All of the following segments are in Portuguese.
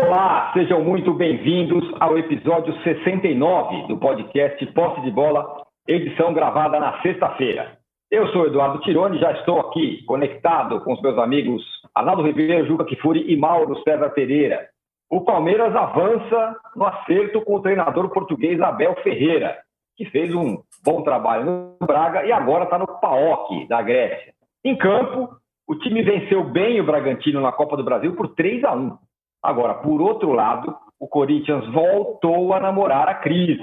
Olá, sejam muito bem-vindos ao episódio 69 do podcast Posse de Bola, edição gravada na sexta-feira. Eu sou Eduardo Tironi, já estou aqui conectado com os meus amigos Arnaldo Ribeiro, Juca Kifuri e Mauro César Pereira. O Palmeiras avança no acerto com o treinador português Abel Ferreira, que fez um bom trabalho no Braga e agora está no PAOK da Grécia. Em campo, o time venceu bem o Bragantino na Copa do Brasil por 3 a 1. Agora, por outro lado, o Corinthians voltou a namorar a crise.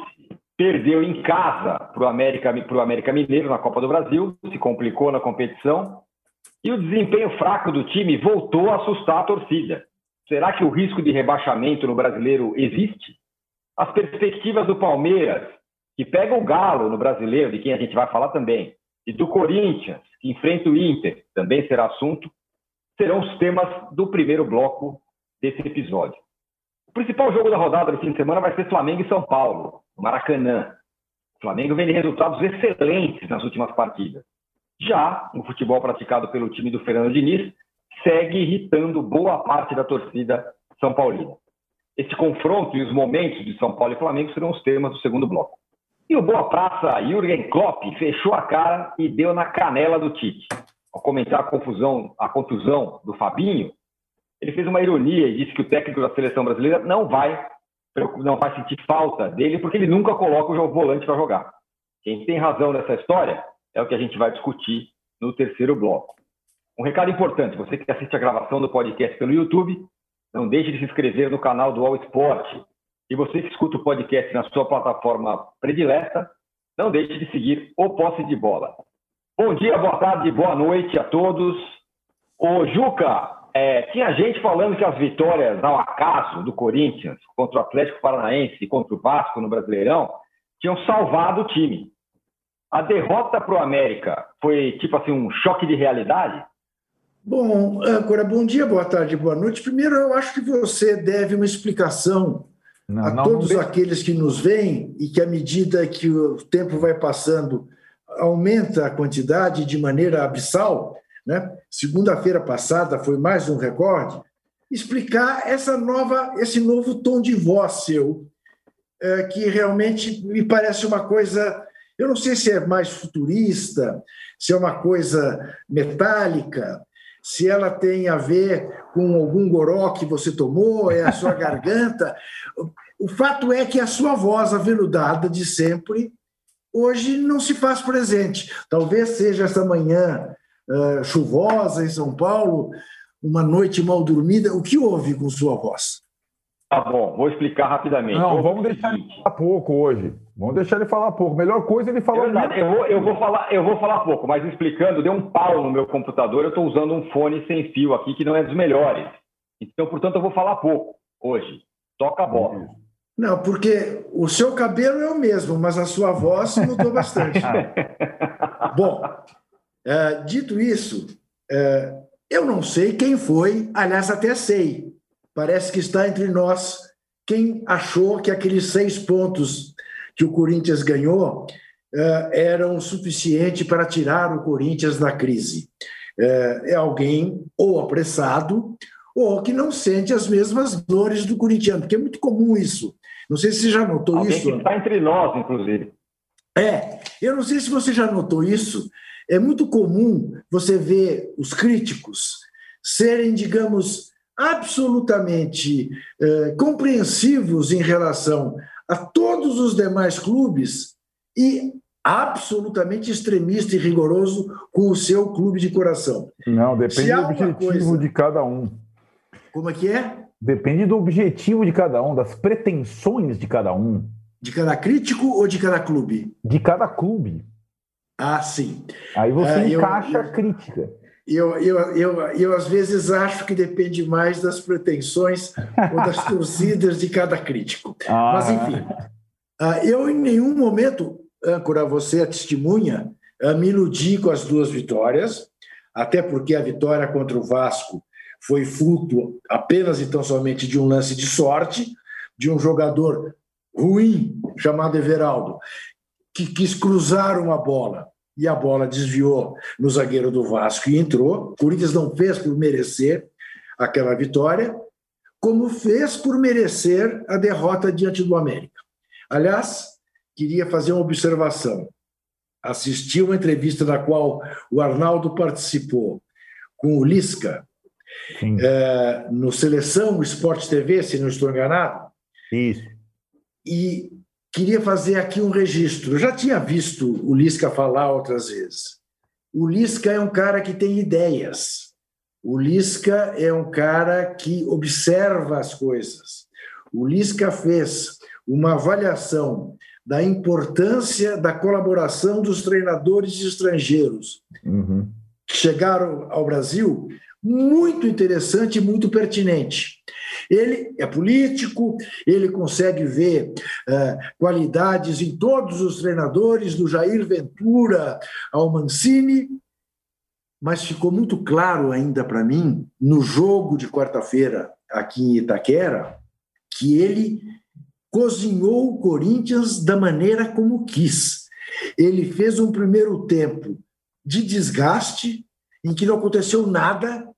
Perdeu em casa para o América, América Mineiro na Copa do Brasil, se complicou na competição. E o desempenho fraco do time voltou a assustar a torcida. Será que o risco de rebaixamento no brasileiro existe? As perspectivas do Palmeiras, que pega o Galo no brasileiro, de quem a gente vai falar também, e do Corinthians, que enfrenta o Inter, também será assunto, serão os temas do primeiro bloco desse episódio. O principal jogo da rodada do fim de semana vai ser Flamengo e São Paulo, no Maracanã. O Flamengo vem de resultados excelentes nas últimas partidas. Já o futebol praticado pelo time do Fernando Diniz segue irritando boa parte da torcida São Paulina. Esse confronto e os momentos de São Paulo e Flamengo serão os temas do segundo bloco. E o Boa Praça, Jürgen Klopp, fechou a cara e deu na canela do Tite. Ao comentar a confusão, a contusão do Fabinho, ele fez uma ironia e disse que o técnico da seleção brasileira não vai, não vai sentir falta dele porque ele nunca coloca o volante para jogar. Quem tem razão nessa história é o que a gente vai discutir no terceiro bloco. Um recado importante: você que assiste a gravação do podcast pelo YouTube, não deixe de se inscrever no canal do All Sport e você que escuta o podcast na sua plataforma predileta, não deixe de seguir o Posse de Bola. Bom dia, boa tarde, boa noite a todos. Ô, Juca, é, tinha gente falando que as vitórias ao acaso do Corinthians contra o Atlético Paranaense e contra o Vasco no Brasileirão tinham salvado o time. A derrota para o América foi tipo assim um choque de realidade? Bom, Âncora, bom dia, boa tarde, boa noite. Primeiro, eu acho que você deve uma explicação não, a não, todos não aqueles que nos veem e que, à medida que o tempo vai passando, aumenta a quantidade de maneira abissal, né? segunda-feira passada foi mais um recorde, explicar essa nova, esse novo tom de voz seu, é, que realmente me parece uma coisa, eu não sei se é mais futurista, se é uma coisa metálica, se ela tem a ver com algum goró que você tomou, é a sua garganta. O fato é que a sua voz aveludada de sempre hoje não se faz presente. Talvez seja essa manhã uh, chuvosa em São Paulo, uma noite mal dormida. O que houve com sua voz? Tá bom, vou explicar rapidamente. Não, vamos deixar ele falar pouco hoje. Vamos deixar ele falar pouco. Melhor coisa ele falar. É eu, vou, eu, vou falar, eu vou falar pouco, mas explicando, deu um pau no meu computador. Eu estou usando um fone sem fio aqui que não é dos melhores. Então, portanto, eu vou falar pouco hoje. Toca a bola. Não, porque o seu cabelo é o mesmo, mas a sua voz mudou bastante. Bom, é, dito isso, é, eu não sei quem foi, aliás, até sei Parece que está entre nós quem achou que aqueles seis pontos que o Corinthians ganhou uh, eram suficiente para tirar o Corinthians da crise. É alguém ou apressado ou que não sente as mesmas dores do corintiano, porque é muito comum isso. Não sei se você já notou alguém isso. Que está entre nós, inclusive. É, eu não sei se você já notou isso. É muito comum você ver os críticos serem, digamos, absolutamente eh, compreensivos em relação a todos os demais clubes e absolutamente extremista e rigoroso com o seu clube de coração. Não, depende do objetivo coisa... de cada um. Como é que é? Depende do objetivo de cada um, das pretensões de cada um. De cada crítico ou de cada clube? De cada clube. Ah, sim. Aí você ah, encaixa eu, a crítica eu, eu, eu, eu às vezes acho que depende mais das pretensões ou das torcidas de cada crítico. Ah. Mas, enfim, ah, eu em nenhum momento, âncora, você é testemunha, ah, me iludi com as duas vitórias, até porque a vitória contra o Vasco foi fruto apenas e tão somente de um lance de sorte, de um jogador ruim chamado Everaldo, que quis cruzar uma bola e a bola desviou no zagueiro do Vasco e entrou. O Corinthians não fez por merecer aquela vitória. como fez por merecer a derrota diante do América. Aliás, queria fazer uma observação. Assisti uma entrevista na qual o Arnaldo participou com o Lisca, é, no Seleção Esporte TV, se não estou enganado. Isso. E queria fazer aqui um registro. Eu já tinha visto o Lisca falar outras vezes. O Lisca é um cara que tem ideias. O Lisca é um cara que observa as coisas. O Lisca fez uma avaliação da importância da colaboração dos treinadores estrangeiros uhum. que chegaram ao Brasil muito interessante e muito pertinente. Ele é político, ele consegue ver uh, qualidades em todos os treinadores, do Jair Ventura ao Mancini, mas ficou muito claro ainda para mim, no jogo de quarta-feira aqui em Itaquera, que ele cozinhou o Corinthians da maneira como quis. Ele fez um primeiro tempo de desgaste, em que não aconteceu nada,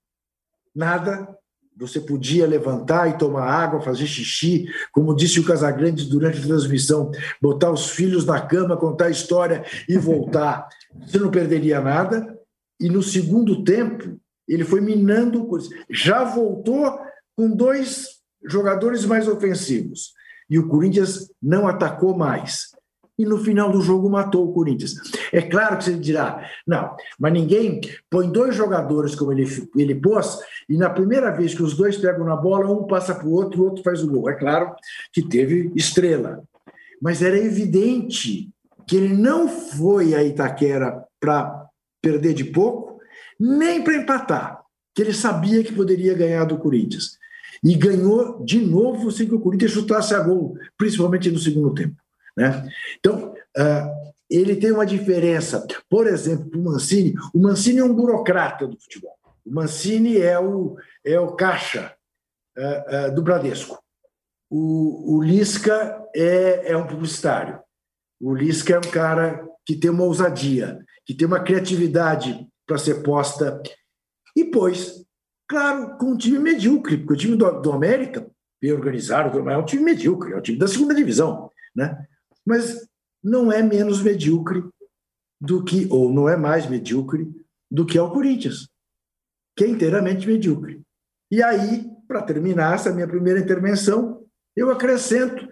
nada. Você podia levantar e tomar água, fazer xixi, como disse o Casagrande durante a transmissão, botar os filhos na cama, contar a história e voltar. Você não perderia nada. E no segundo tempo, ele foi minando. Já voltou com dois jogadores mais ofensivos. E o Corinthians não atacou mais e no final do jogo matou o Corinthians. É claro que você dirá, não, mas ninguém põe dois jogadores como ele, ele pôs, e na primeira vez que os dois pegam na bola, um passa para o outro, o outro faz o gol. É claro que teve estrela, mas era evidente que ele não foi a Itaquera para perder de pouco, nem para empatar, que ele sabia que poderia ganhar do Corinthians. E ganhou de novo sem que o Corinthians chutasse a gol, principalmente no segundo tempo. Né? Então, uh, ele tem uma diferença. Por exemplo, o Mancini, o Mancini é um burocrata do futebol. O Mancini é o, é o caixa uh, uh, do Bradesco. O, o Lisca é, é um publicitário. O Lisca é um cara que tem uma ousadia, que tem uma criatividade para ser posta. E pois, claro, com um time medíocre, porque o time do, do América, bem organizado, é um time medíocre, é um time da segunda divisão. Né? Mas não é menos medíocre do que, ou não é mais medíocre do que é o Corinthians, que é inteiramente medíocre. E aí, para terminar essa minha primeira intervenção, eu acrescento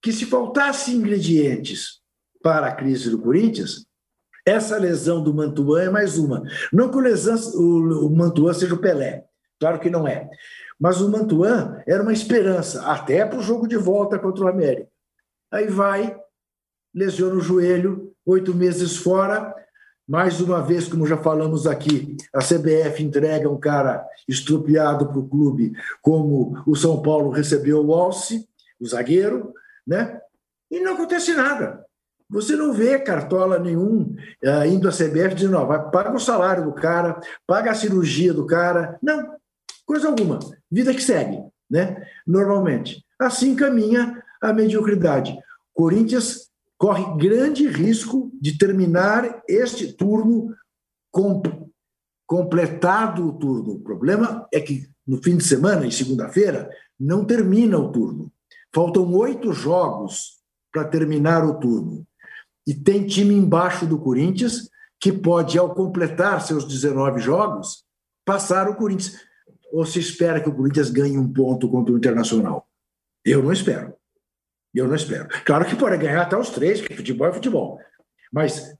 que se faltasse ingredientes para a crise do Corinthians, essa lesão do Mantuan é mais uma. Não que o, lesão, o Mantuan seja o Pelé, claro que não é. Mas o Mantuan era uma esperança, até para o jogo de volta contra o América. Aí vai lesiona o joelho, oito meses fora. Mais uma vez, como já falamos aqui, a CBF entrega um cara estrupiado para o clube, como o São Paulo recebeu o Alce, o zagueiro, né? E não acontece nada. Você não vê cartola nenhum uh, indo à CBF dizendo, não, vai, paga o salário do cara, paga a cirurgia do cara. Não, coisa alguma. Vida que segue, né? Normalmente. Assim caminha a mediocridade. Corinthians corre grande risco de terminar este turno com, completado o turno. O problema é que no fim de semana, em segunda-feira, não termina o turno. Faltam oito jogos para terminar o turno. E tem time embaixo do Corinthians que pode, ao completar seus 19 jogos, passar o Corinthians. Ou se espera que o Corinthians ganhe um ponto contra o Internacional? Eu não espero. E eu não espero. Claro que pode ganhar até os três, porque futebol é futebol. Mas,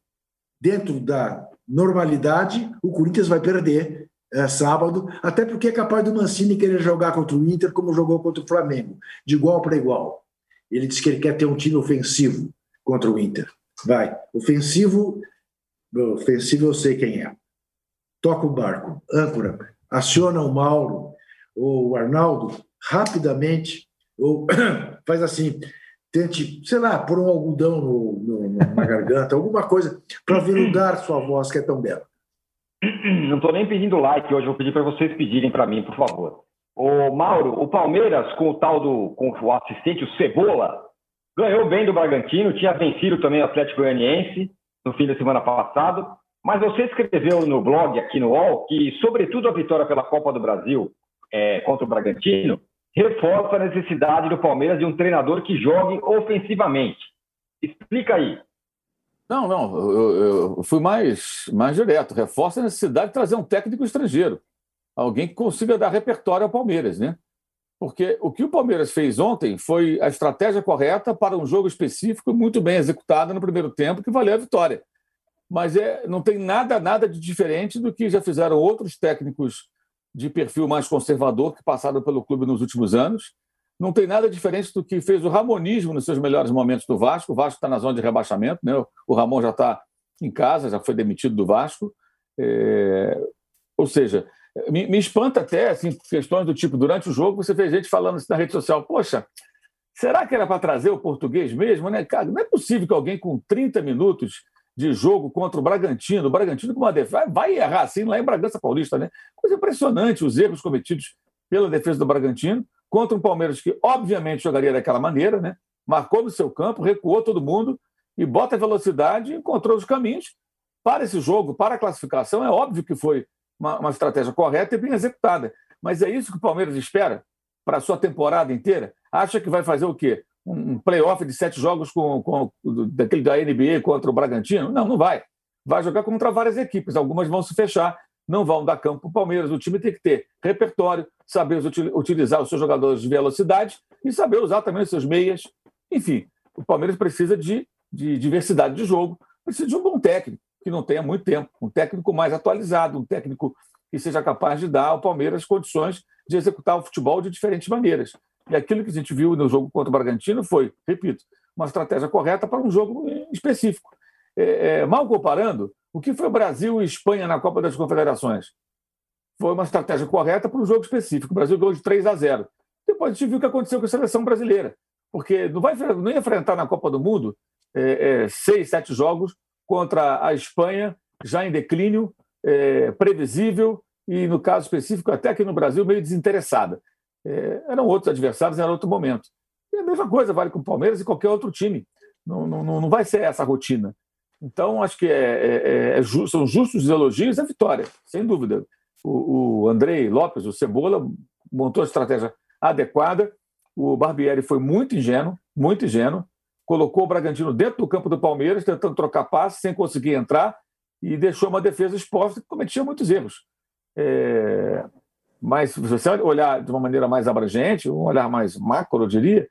dentro da normalidade, o Corinthians vai perder é, sábado, até porque é capaz do Mancini querer jogar contra o Inter como jogou contra o Flamengo, de igual para igual. Ele disse que ele quer ter um time ofensivo contra o Inter. Vai. Ofensivo, ofensivo eu sei quem é. Toca o barco, âncora, aciona o Mauro ou o Arnaldo rapidamente, ou faz assim, tente, sei lá, pôr um algodão no, no, na garganta, alguma coisa, para veludar sua voz, que é tão bela. Não estou nem pedindo like hoje, vou pedir para vocês pedirem para mim, por favor. O Mauro, o Palmeiras, com o tal do com o assistente, o Cebola, ganhou bem do Bragantino, tinha vencido também o Atlético Goianiense no fim da semana passada, mas você escreveu no blog aqui no UOL que, sobretudo, a vitória pela Copa do Brasil é, contra o Bragantino reforça a necessidade do Palmeiras de um treinador que jogue ofensivamente. Explica aí. Não, não, eu, eu, fui mais, mais direto. Reforça a necessidade de trazer um técnico estrangeiro, alguém que consiga dar repertório ao Palmeiras, né? Porque o que o Palmeiras fez ontem foi a estratégia correta para um jogo específico, muito bem executada no primeiro tempo, que valeu a vitória. Mas é, não tem nada, nada de diferente do que já fizeram outros técnicos de perfil mais conservador que passaram pelo clube nos últimos anos. Não tem nada diferente do que fez o Ramonismo nos seus melhores momentos do Vasco. O Vasco está na zona de rebaixamento, né? o Ramon já está em casa, já foi demitido do Vasco. É... Ou seja, me, me, espanta até assim, questões do tipo, durante o jogo, você vê gente falando assim na rede social, poxa, será que era para trazer o português mesmo? Né? Cara, não é possível que alguém com 30 minutos de jogo contra o Bragantino, o Bragantino com uma defesa, vai errar assim lá em Bragança Paulista, né? Coisa impressionante os erros cometidos pela defesa do Bragantino contra um Palmeiras que obviamente jogaria daquela maneira, né? Marcou no seu campo, recuou todo mundo e bota velocidade e encontrou os caminhos para esse jogo, para a classificação. É óbvio que foi uma, uma estratégia correta e bem executada. Mas é isso que o Palmeiras espera para a sua temporada inteira? Acha que vai fazer o quê? Um playoff de sete jogos com, com, daquele da NBA contra o Bragantino? Não, não vai. Vai jogar contra várias equipes, algumas vão se fechar, não vão dar campo para o Palmeiras. O time tem que ter repertório, saber utilizar os seus jogadores de velocidade e saber usar também os seus meias. Enfim, o Palmeiras precisa de, de diversidade de jogo, precisa de um bom técnico, que não tenha muito tempo, um técnico mais atualizado, um técnico que seja capaz de dar ao Palmeiras condições de executar o futebol de diferentes maneiras. E aquilo que a gente viu no jogo contra o Bragantino foi, repito, uma estratégia correta para um jogo específico. É, é, mal comparando, o que foi Brasil e Espanha na Copa das Confederações? Foi uma estratégia correta para um jogo específico. O Brasil ganhou de 3 a 0. Depois a gente viu o que aconteceu com a seleção brasileira. Porque não vai não ia enfrentar na Copa do Mundo é, é, seis, sete jogos contra a Espanha, já em declínio, é, previsível e, no caso específico, até aqui no Brasil, meio desinteressada é, eram outros adversários, era outro momento. E a mesma coisa vale com o Palmeiras e qualquer outro time. Não, não, não vai ser essa rotina. Então, acho que é, é, é são justos os elogios a vitória, sem dúvida. O, o Andrei Lopes, o Cebola, montou a estratégia adequada. O Barbieri foi muito ingênuo, muito ingênuo. Colocou o Bragantino dentro do campo do Palmeiras, tentando trocar passe, sem conseguir entrar, e deixou uma defesa exposta que cometia muitos erros. É, mas se você olhar de uma maneira mais abrangente, um olhar mais macro, eu diria,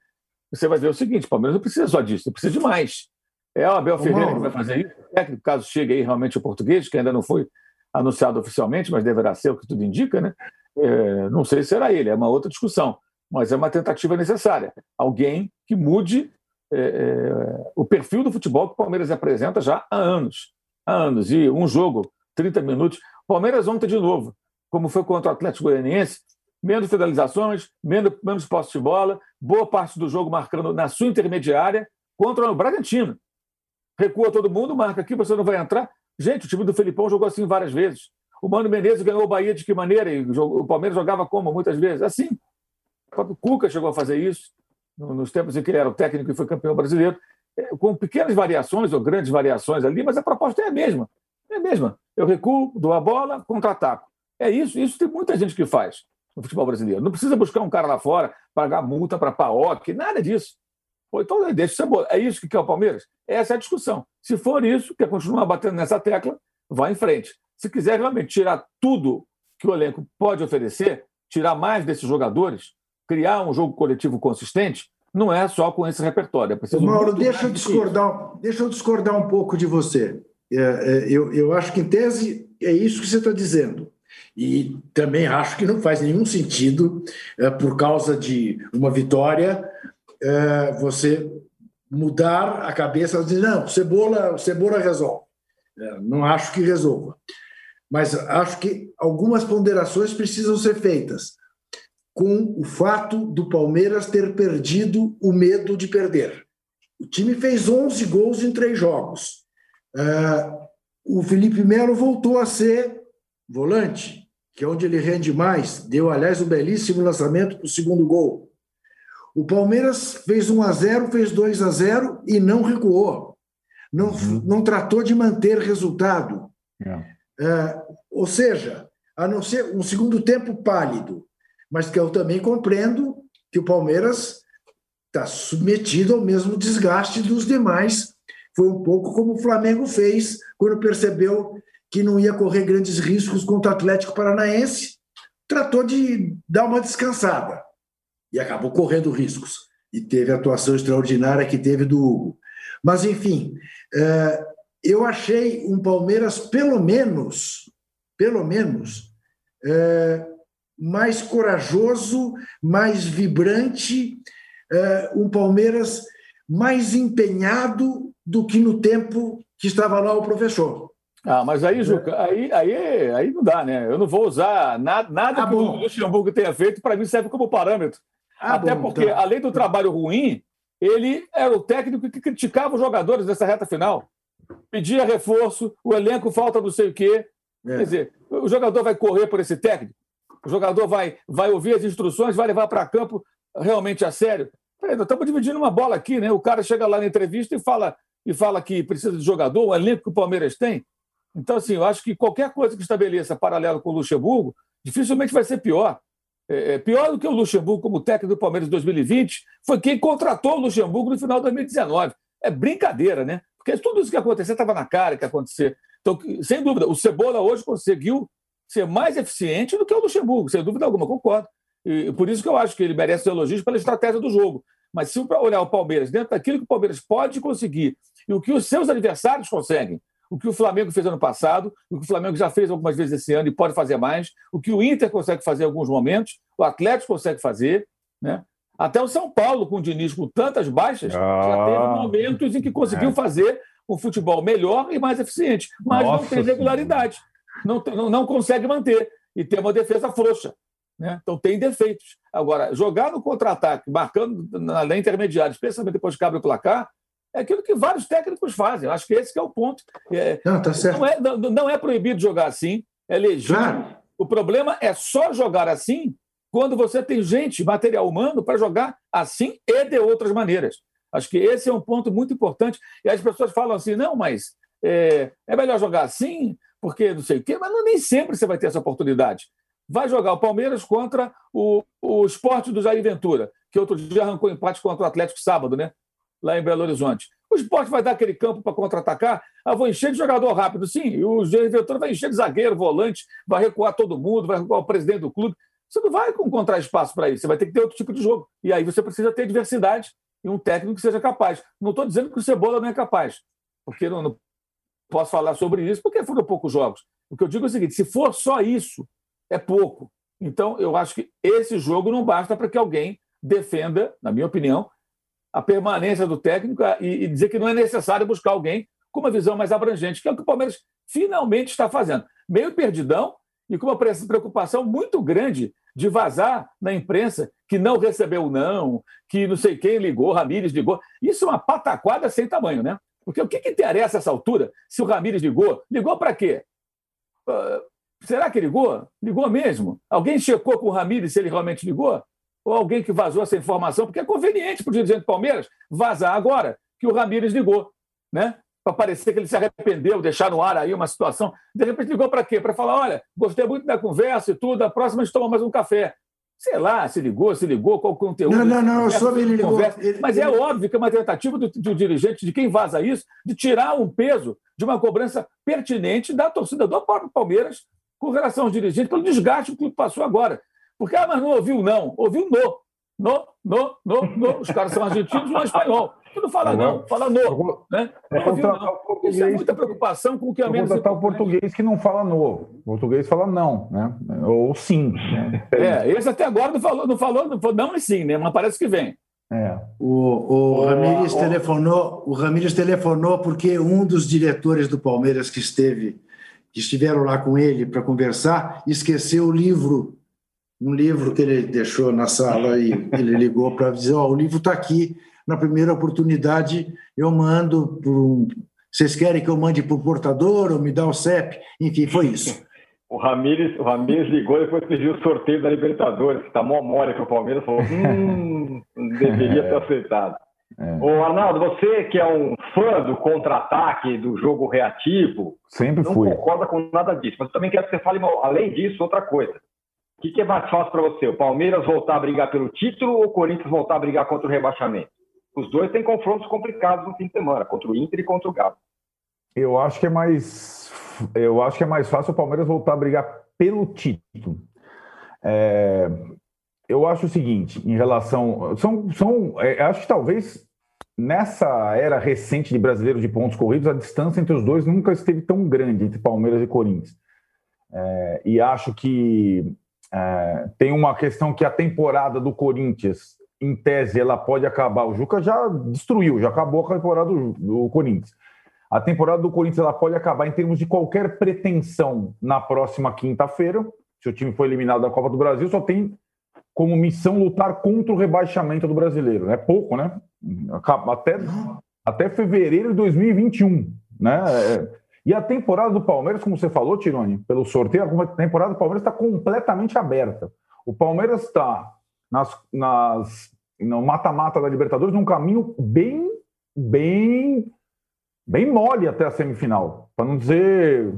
você vai ver o seguinte: o Palmeiras não precisa só disso, precisa de mais. É o Abel Ferreira que vai fazer isso, o técnico, caso chegue aí realmente o português, que ainda não foi anunciado oficialmente, mas deverá ser o que tudo indica, né? É, não sei se será ele, é uma outra discussão, mas é uma tentativa necessária. Alguém que mude é, é, o perfil do futebol que o Palmeiras apresenta já há anos. Há anos. E um jogo, 30 minutos. Palmeiras ontem de novo como foi contra o Atlético Goianiense, menos finalizações, menos, menos posse de bola, boa parte do jogo marcando na sua intermediária contra o Bragantino. Recua todo mundo, marca aqui, você não vai entrar. Gente, o time do Felipão jogou assim várias vezes. O Mano Menezes ganhou o Bahia de que maneira? E o Palmeiras jogava como? Muitas vezes. Assim. O Cuca chegou a fazer isso nos tempos em que ele era o técnico e foi campeão brasileiro, é, com pequenas variações ou grandes variações ali, mas a proposta é a mesma. É a mesma. Eu recuo, dou a bola, contra-ataco. É isso, isso tem muita gente que faz no futebol brasileiro. Não precisa buscar um cara lá fora, pagar multa para PAOC, nada disso. Pô, então deixa ser boa. É isso que quer o Palmeiras? Essa é a discussão. Se for isso, quer continuar batendo nessa tecla, vá em frente. Se quiser realmente tirar tudo que o elenco pode oferecer, tirar mais desses jogadores, criar um jogo coletivo consistente, não é só com esse repertório. É preciso Mauro, deixa eu, discordar, deixa eu discordar um pouco de você. É, é, eu, eu acho que, em tese, é isso que você está dizendo. E também acho que não faz nenhum sentido, é, por causa de uma vitória, é, você mudar a cabeça e dizer, não, cebola, cebola resolve. É, não acho que resolva. Mas acho que algumas ponderações precisam ser feitas com o fato do Palmeiras ter perdido o medo de perder. O time fez 11 gols em três jogos. o Felipe Melo voltou a ser volante, que é onde ele rende mais, deu, aliás, um belíssimo lançamento para o segundo gol. O Palmeiras fez 1 a 0 fez 2 a 0 e não recuou. Não, uhum. não tratou de manter resultado. É. É, ou seja, a não ser um segundo tempo pálido, mas que eu também compreendo que o Palmeiras está submetido ao mesmo desgaste dos demais. Foi um pouco como o Flamengo fez quando percebeu que não ia correr grandes riscos contra o Atlético Paranaense, tratou de dar uma descansada e acabou correndo riscos. E teve a atuação extraordinária que teve do Hugo. Mas, enfim, é, eu achei um Palmeiras, pelo menos, pelo menos, é, mais corajoso, mais vibrante, é, um Palmeiras mais empenhado do que no tempo que estava lá o professor. Ah, mas aí, Juca, aí, aí, aí não dá, né? Eu não vou usar nada, nada ah, que bom. o Luxemburgo tenha feito, para mim serve como parâmetro. Ah, Até bom, porque, tá. além do trabalho ruim, ele era o técnico que criticava os jogadores nessa reta final. Pedia reforço, o elenco falta não sei o quê. É. Quer dizer, o jogador vai correr por esse técnico? O jogador vai, vai ouvir as instruções, vai levar para campo realmente a sério? Peraí, nós estamos dividindo uma bola aqui, né? O cara chega lá na entrevista e fala, e fala que precisa de jogador, o elenco que o Palmeiras tem. Então, assim, eu acho que qualquer coisa que estabeleça paralelo com o Luxemburgo, dificilmente vai ser pior. É, é pior do que o Luxemburgo como técnico do Palmeiras em 2020 foi quem contratou o Luxemburgo no final de 2019. É brincadeira, né? Porque tudo isso que aconteceu estava na cara que ia acontecer. Então, sem dúvida, o Cebola hoje conseguiu ser mais eficiente do que o Luxemburgo, sem dúvida alguma, concordo. E por isso que eu acho que ele merece elogios pela estratégia do jogo. Mas se olhar o Palmeiras dentro daquilo que o Palmeiras pode conseguir e o que os seus adversários conseguem, o que o Flamengo fez ano passado, o que o Flamengo já fez algumas vezes esse ano e pode fazer mais, o que o Inter consegue fazer em alguns momentos, o Atlético consegue fazer, né? Até o São Paulo, com o Diniz com tantas baixas, ah, já teve momentos em que conseguiu é. fazer um futebol melhor e mais eficiente, mas Nossa não tem regularidade, não, não, não consegue manter e tem uma defesa frouxa. Né? Então tem defeitos. Agora, jogar no contra-ataque, marcando na lei intermediária, especialmente depois que abre o placar, é aquilo que vários técnicos fazem. Acho que esse é o ponto. É, não, tá certo. Não, é, não, não, é proibido jogar assim, é legítimo. Claro. O problema é só jogar assim quando você tem gente, material humano, para jogar assim e de outras maneiras. Acho que esse é um ponto muito importante. E as pessoas falam assim: não, mas é, é melhor jogar assim, porque não sei o quê, mas não, nem sempre você vai ter essa oportunidade. Vai jogar o Palmeiras contra o, o esporte do Jair Ventura, que outro dia arrancou empate contra o Atlético sábado, né? Lá em Belo Horizonte. O esporte vai dar aquele campo para contra-atacar? Ah, vou encher de jogador rápido, sim. E o Ventura vai encher de zagueiro, volante, vai recuar todo mundo, vai recuar o presidente do clube. Você não vai encontrar espaço para isso, você vai ter que ter outro tipo de jogo. E aí você precisa ter diversidade e um técnico que seja capaz. Não estou dizendo que o Cebola não é capaz, porque não, não posso falar sobre isso, porque foram poucos jogos. O que eu digo é o seguinte: se for só isso, é pouco. Então, eu acho que esse jogo não basta para que alguém defenda, na minha opinião, a permanência do técnico e, e dizer que não é necessário buscar alguém com uma visão mais abrangente, que é o que o Palmeiras finalmente está fazendo. Meio perdidão e com uma preocupação muito grande de vazar na imprensa que não recebeu não, que não sei quem ligou, Ramírez ligou. Isso é uma pataquada sem tamanho, né? Porque o que, que interessa essa altura se o Ramírez ligou? Ligou para quê? Uh, será que ligou? Ligou mesmo? Alguém checou com o Ramírez se ele realmente ligou? Ou alguém que vazou essa informação, porque é conveniente para o dirigente do Palmeiras vazar agora que o Ramírez ligou, né? Para parecer que ele se arrependeu, deixar no ar aí uma situação. De repente ligou para quê? Para falar: olha, gostei muito da conversa e tudo, a próxima a gente toma mais um café. Sei lá, se ligou, se ligou, qual o conteúdo. Não, não, não, eu soube ele ligou. Ele, Mas é ele... é óbvio que é uma tentativa do, do dirigente, de quem vaza isso, de tirar um peso de uma cobrança pertinente da torcida do próprio Palmeiras com relação aos dirigentes, pelo desgaste que passou agora. Porque, ah, mas não ouviu não, ouviu no. No, no, no, no. Os caras são argentinos, não é espanhol. Tu não fala não, fala no. Né? Não ouviu não. Isso é muita preocupação com o que é menos. Contratar o português que não fala no. O português fala não, né? Ou sim. Né? É, esse até agora não falou, não falou, não, falou não e sim, né? Mas parece que vem. É. O, o Ramírez o, telefonou, o Ramírez telefonou porque um dos diretores do Palmeiras que esteve, que estiveram lá com ele para conversar, esqueceu o livro um livro que ele deixou na sala e ele ligou para dizer: oh, o livro está aqui, na primeira oportunidade eu mando por um. Vocês querem que eu mande por portador ou me dá o CEP? Enfim, foi isso. O Ramires, o Ramires ligou e depois pediu o sorteio da Libertadores, que está mó mole para o Palmeiras, falou: hum, deveria ter aceitado. É. Ô, Arnaldo, você que é um fã do contra-ataque, do jogo reativo, Sempre não fui. concorda com nada disso, mas eu também quero que você fale, além disso, outra coisa O que, que é mais fácil para você? O Palmeiras voltar a brigar pelo título ou o Corinthians voltar a brigar contra o rebaixamento? Os dois têm confrontos complicados no fim de semana, contra o Inter e contra o Galo. Eu acho que é mais, eu acho que é mais fácil o Palmeiras voltar a brigar pelo título. É, eu acho o seguinte, em relação, são, são, é, acho que talvez nessa era recente de brasileiros de pontos corridos, a distância entre os dois nunca esteve tão grande entre Palmeiras e Corinthians. É, e acho que é, tem uma questão que a temporada do Corinthians, em tese, ela pode acabar. O Juca já destruiu, já acabou a temporada do, do Corinthians. A temporada do Corinthians ela pode acabar em termos de qualquer pretensão na próxima quinta-feira. Se o time for eliminado da Copa do Brasil, só tem como missão lutar contra o rebaixamento do brasileiro. É pouco, né? Até, até fevereiro de 2021. Né? É, e a temporada do Palmeiras, como você falou, Tironi, pelo sorteio, a temporada do Palmeiras está completamente aberta. O Palmeiras está nas, nas, no mata-mata da Libertadores num caminho bem, bem, bem mole até a semifinal, para não dizer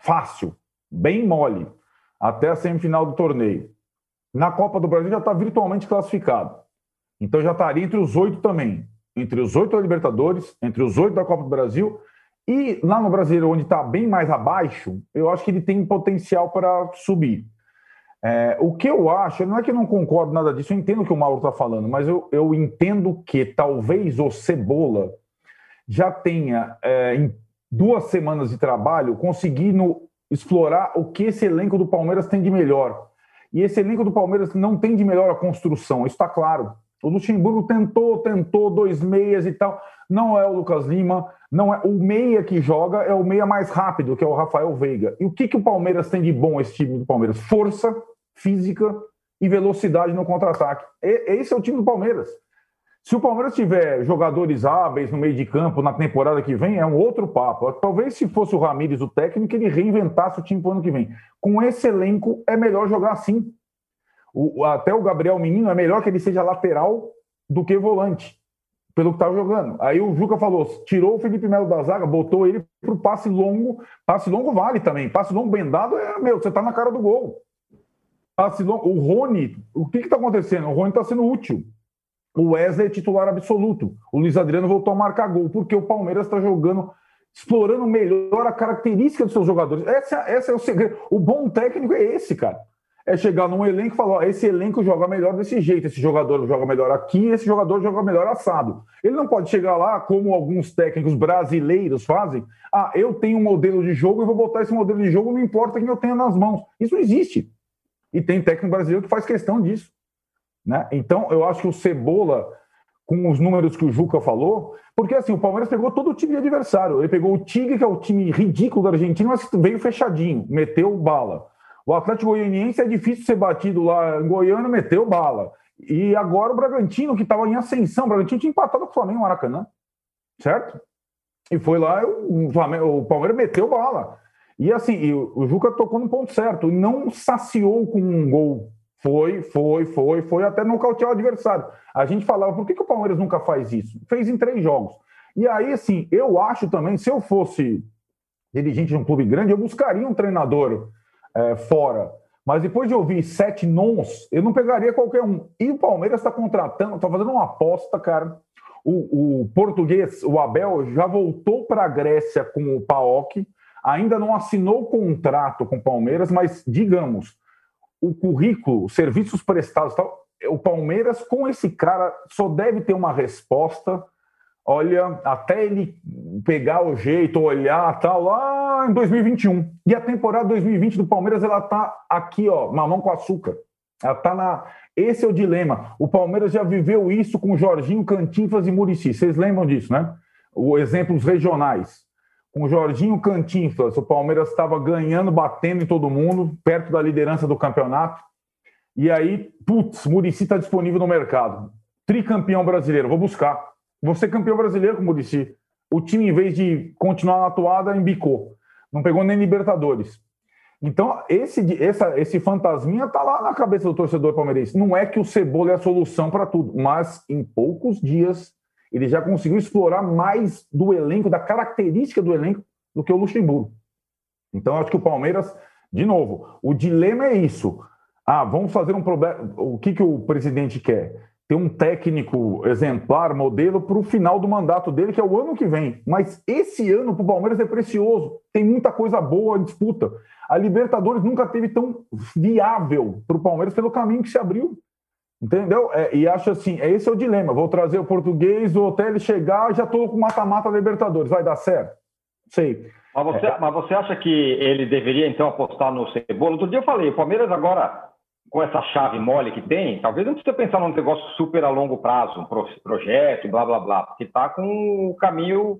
fácil, bem mole até a semifinal do torneio. Na Copa do Brasil já está virtualmente classificado. Então já estaria entre os oito também. Entre os oito da Libertadores, entre os oito da Copa do Brasil e lá no Brasileiro, onde está bem mais abaixo, eu acho que ele tem potencial para subir. É, o que eu acho, não é que eu não concordo nada disso, eu entendo o que o Mauro está falando, mas eu, eu entendo que talvez o Cebola já tenha, é, em duas semanas de trabalho, conseguido explorar o que esse elenco do Palmeiras tem de melhor. E esse elenco do Palmeiras não tem de melhor a construção, isso está claro. O Luxemburgo tentou, tentou, dois meias e tal. Não é o Lucas Lima, não é o meia que joga, é o meia mais rápido, que é o Rafael Veiga. E o que, que o Palmeiras tem de bom, esse time do Palmeiras? Força física e velocidade no contra-ataque. Esse é o time do Palmeiras. Se o Palmeiras tiver jogadores hábeis no meio de campo na temporada que vem, é um outro papo. Talvez se fosse o Ramires o técnico, ele reinventasse o time para o ano que vem. Com esse elenco, é melhor jogar assim. O, até o Gabriel Menino é melhor que ele seja lateral do que volante, pelo que estava jogando. Aí o Juca falou: tirou o Felipe Melo da zaga, botou ele para o passe longo. Passe longo vale também. Passe longo bem dado é, meu, você está na cara do gol. Passe longo. O Rony, o que está acontecendo? O Rony está sendo útil. O Wesley é titular absoluto. O Luiz Adriano voltou a marcar gol, porque o Palmeiras está jogando, explorando melhor a característica dos seus jogadores. Essa, essa é o segredo. O bom técnico é esse, cara é chegar num elenco e falar: ó, esse elenco joga melhor desse jeito, esse jogador joga melhor aqui, esse jogador joga melhor assado. Ele não pode chegar lá, como alguns técnicos brasileiros fazem: ah, eu tenho um modelo de jogo e vou botar esse modelo de jogo, não importa quem eu tenha nas mãos. Isso existe. E tem técnico brasileiro que faz questão disso. Né? Então, eu acho que o Cebola, com os números que o Juca falou, porque assim, o Palmeiras pegou todo o time de adversário. Ele pegou o Tigre, que é o time ridículo da Argentina, mas veio fechadinho, meteu bala. O Atlético Goianiense é difícil ser batido lá em Goiânia, meteu bala. E agora o Bragantino, que estava em ascensão, o Bragantino tinha empatado com o Flamengo no Maracanã, certo? E foi lá, o, Flamengo, o Palmeiras meteu bala. E assim, e o Juca tocou no ponto certo, não saciou com um gol. Foi, foi, foi, foi até nocautear o adversário. A gente falava, por que, que o Palmeiras nunca faz isso? Fez em três jogos. E aí, assim, eu acho também, se eu fosse dirigente de um clube grande, eu buscaria um treinador é, fora. Mas depois de ouvir sete nons, eu não pegaria qualquer um. E o Palmeiras está contratando, está fazendo uma aposta, cara. O, o, português, o Abel, já voltou para a Grécia com o PAOK, ainda não assinou contrato com o Palmeiras, mas digamos, o currículo, os serviços prestados, tal, o Palmeiras com esse cara só deve ter uma resposta olha, até ele pegar o jeito, olhar, tal, lá em 2021. E a temporada 2020 do Palmeiras, ela tá aqui, ó, mamão com açúcar. Ela tá na. Esse é o dilema. O Palmeiras já viveu isso com Jorginho, Cantinflas e Murici. Vocês lembram disso, né? O exemplos regionais. Com Jorginho Cantinflas, o Palmeiras estava ganhando, batendo em todo mundo, perto da liderança do campeonato. E aí, putz, Murici está disponível no mercado. Tricampeão brasileiro, vou buscar. Você campeão brasileiro como disse. O time, em vez de continuar na atuada, embicou. Não pegou nem Libertadores. Então, esse, essa, esse fantasminha tá lá na cabeça do torcedor palmeirense. Não é que o Cebola é a solução para tudo, mas em poucos dias ele já conseguiu explorar mais do elenco, da característica do elenco, do que o Luxemburgo. Então, acho que o Palmeiras, de novo, o dilema é isso. Ah, vamos fazer um problema. O que, que o presidente quer? Ter um técnico exemplar, modelo, para o final do mandato dele, que é o ano que vem. Mas esse ano para o Palmeiras é precioso. Tem muita coisa boa em disputa. A Libertadores nunca teve tão viável para o Palmeiras pelo caminho que se abriu. Entendeu? É, e acho assim, é esse é o dilema. Vou trazer o português, o hotel chegar, já estou com mata-mata Libertadores. Vai dar certo? Sei. Mas você, é. mas você acha que ele deveria então apostar no Cebola? Outro dia eu falei, o Palmeiras agora, com essa chave mole que tem, talvez não precisa pensar num negócio super a longo prazo, um projeto, blá blá blá, porque está com o caminho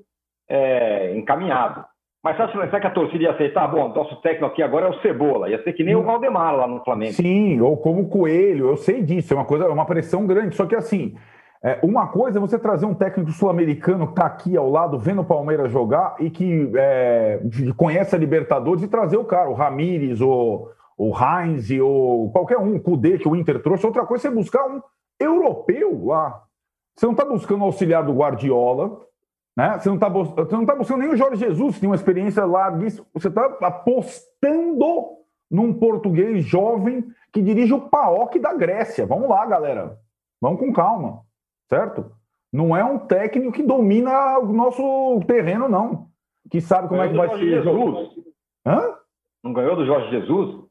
é, encaminhado. Mas acha que a torcida ia aceitar? Bom, nosso técnico aqui agora é o Cebola. Ia ser que nem o Valdemar lá no Flamengo. Sim, ou como o Coelho. Eu sei disso. É uma coisa, é uma pressão grande. Só que assim, é, uma coisa é você trazer um técnico sul-americano que está aqui ao lado, vendo o Palmeiras jogar e que, é, conhece a Libertadores e trazer o cara, o Ramires, o, o Heinz, ou qualquer um, o Kudê que o Inter trouxe. Outra coisa é você buscar um europeu lá. Você não está buscando auxiliar do Guardiola, né? Você não está tá buscando nem o Jorge Jesus, que tem uma experiência larguíssima. Você está apostando num português jovem que dirige o PAOK da Grécia. Vamos lá, galera. Vamos com calma, certo? Não é um técnico que domina o nosso terreno, não. Que sabe como é que vai ser. Jesus. Hã? Não ganhou do Jorge Jesus?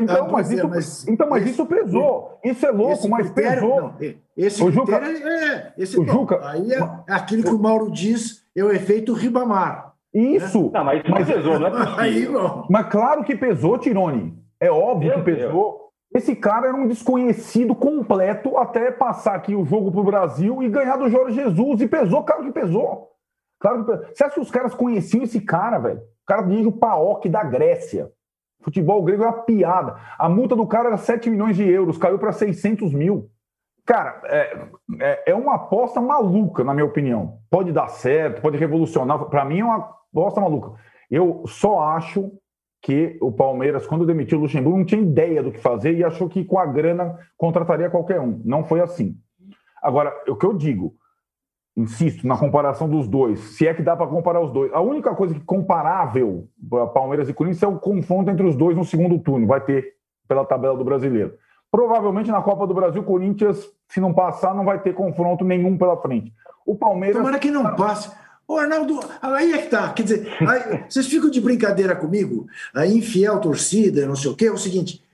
Então, ah, mas, isso, mas, então, mas esse, isso pesou. Isso é louco, mas critério, pesou. Não, esse o Juca, é, esse, o Juca, aí é, é, aquilo que o Mauro diz, é o efeito Ribamar. Isso. Né? Não, mas, mas pesou, não é possível. Aí, mas claro que pesou, Tirone. É óbvio Meu que pesou. Deus. Esse cara era um desconhecido completo até passar aqui o jogo pro Brasil e ganhar do Jorge Jesus. E pesou, claro que pesou. Claro que pesou. Você acha que os caras conheciam esse cara, velho? O cara dirige o PAOK da Grécia. Futebol grego é uma piada. A multa do cara era 7 milhões de euros, caiu para 600 mil. Cara, é, é, é, uma aposta maluca, na minha opinião. Pode dar certo, pode revolucionar. Para mim é uma aposta maluca. Eu só acho que o Palmeiras, quando demitiu o Luxemburgo, não tinha ideia do que fazer e achou que com a grana contrataria qualquer um. Não foi assim. Agora, o que eu digo, insisto, na comparação dos dois, se é que dá para comparar os dois. A única coisa que comparável para Palmeiras e Corinthians é o confronto entre os dois no segundo turno, vai ter pela tabela do brasileiro. Provavelmente na Copa do Brasil, Corinthians, se não passar, não vai ter confronto nenhum pela frente. O Palmeiras. Tomara que não passe. Ô, Arnaldo, aí é que tá. Quer dizer, aí, vocês ficam de brincadeira comigo, aí infiel torcida, não sei o quê. É o seguinte: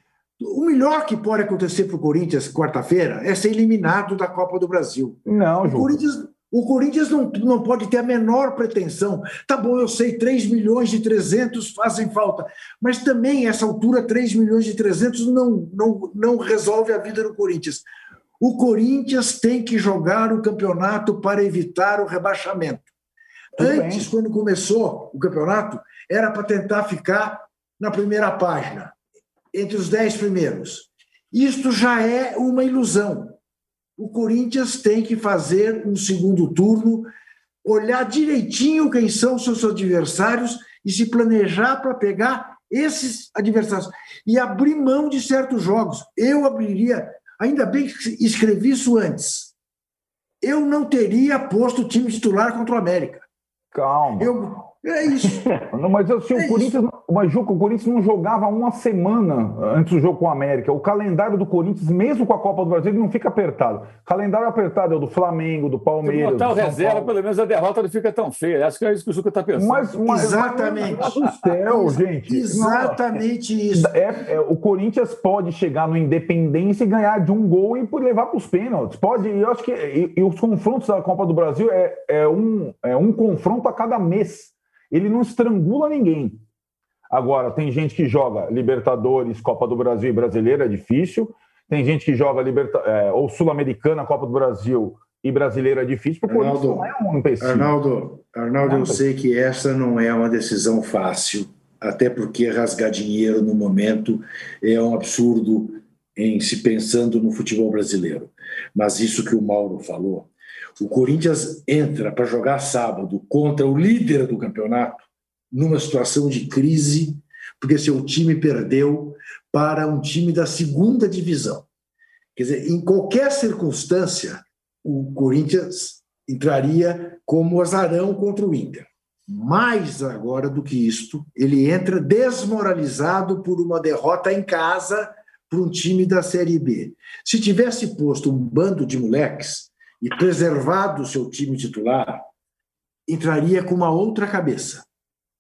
o melhor que pode acontecer para o Corinthians quarta-feira é ser eliminado da Copa do Brasil. Não, Ju. O Corinthians o Corinthians não, não pode ter a menor pretensão. Tá bom, eu sei, 3 milhões e 300 fazem falta, mas também, essa altura, 3 milhões e 300 não, não, não resolve a vida do Corinthians. O Corinthians tem que jogar o campeonato para evitar o rebaixamento. Tudo Antes, bem. quando começou o campeonato, era para tentar ficar na primeira página, entre os dez primeiros. Isto já é uma ilusão o Corinthians tem que fazer um segundo turno, olhar direitinho quem são seus adversários e se planejar para pegar esses adversários e abrir mão de certos jogos. Eu abriria, ainda bem que escrevi isso antes. Eu não teria posto o time titular contra o América. Calma. Eu, é isso. Não, mas assim, é o Corinthians, mas Juca, o Corinthians não jogava uma semana antes do jogo com o América. O calendário do Corinthians, mesmo com a Copa do Brasil, não fica apertado. O calendário apertado é o do Flamengo, do Palmeiras. Se botar o reserva, pelo menos a derrota não fica tão feia. Acho que é isso que o Juca está pensando. Mas, mas, Exatamente. Mas, do céu, gente. Exatamente não, isso. É, é, o Corinthians pode chegar no Independência e ganhar de um gol e levar para os pênaltis. Pode, eu acho que. E, e, os confrontos da Copa do Brasil é, é, um, é um confronto a cada mês ele não estrangula ninguém. Agora, tem gente que joga Libertadores, Copa do Brasil e Brasileira, é difícil. Tem gente que joga Liberta é, ou Sul-Americana, Copa do Brasil e Brasileira, é difícil, porque Arnaldo, não é um empecilho. Arnaldo, Arnaldo eu sei que essa não é uma decisão fácil, até porque rasgar dinheiro no momento é um absurdo em se pensando no futebol brasileiro. Mas isso que o Mauro falou o Corinthians entra para jogar sábado contra o líder do campeonato numa situação de crise, porque seu time perdeu para um time da segunda divisão. Quer dizer, em qualquer circunstância, o Corinthians entraria como azarão contra o Inter. Mais agora do que isto, ele entra desmoralizado por uma derrota em casa para um time da Série B. Se tivesse posto um bando de moleques e preservado o seu time titular, entraria com uma outra cabeça.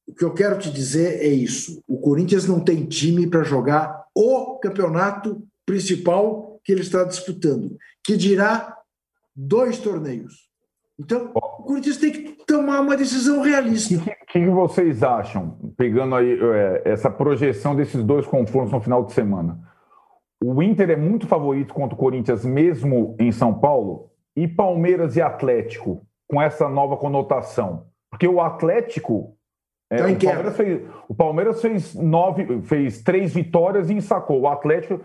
O que eu quero te dizer é isso: o Corinthians não tem time para jogar o campeonato principal que ele está disputando, que dirá dois torneios. Então, o Corinthians tem que tomar uma decisão realista. O que, que, vocês acham, pegando aí é, essa projeção desses dois confrontos no final de semana? O Inter é muito favorito contra o Corinthians, mesmo em São Paulo, e Palmeiras e Atlético, com essa nova conotação. Porque o Atlético. É, tá o, Palmeiras fez, o Palmeiras fez nove, fez três vitórias e ensacou. O Atlético,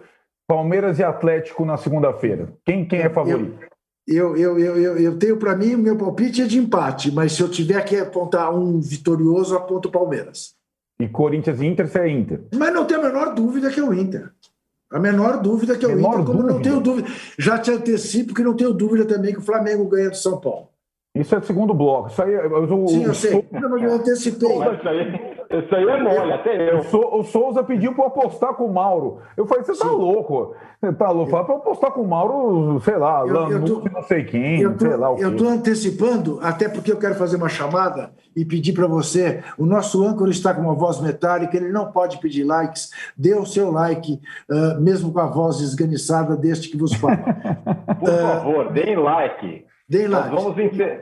Palmeiras e Atlético na segunda-feira. Quem, quem é favorito? Eu eu, eu, eu, eu tenho para mim, o meu palpite é de empate, mas se eu tiver que apontar um vitorioso, aponto o Palmeiras. E Corinthians e Inter, você é Inter. Mas não tenho a menor dúvida que é o Inter. A menor dúvida que é o menor Inter, como dúvida. não tenho dúvida. Já te antecipo que não tenho dúvida também que o Flamengo ganha do São Paulo. Isso é segundo bloco. Isso aí, eu, Sim, eu sei. Não, mas eu antecipei. Isso aí, isso aí é mole, até eu. O Souza pediu para eu apostar com o Mauro. Eu falei, você tá louco? Você tá louco? Fala para eu apostar com o Mauro, sei lá, eu, eu tô, não sei quem, eu tô, sei lá o Eu estou antecipando, até porque eu quero fazer uma chamada e pedir para você. O nosso âncora está com uma voz metálica, ele não pode pedir likes. Dê o seu like, uh, mesmo com a voz esganiçada deste que vos fala. Por favor, deem like. Nós vamos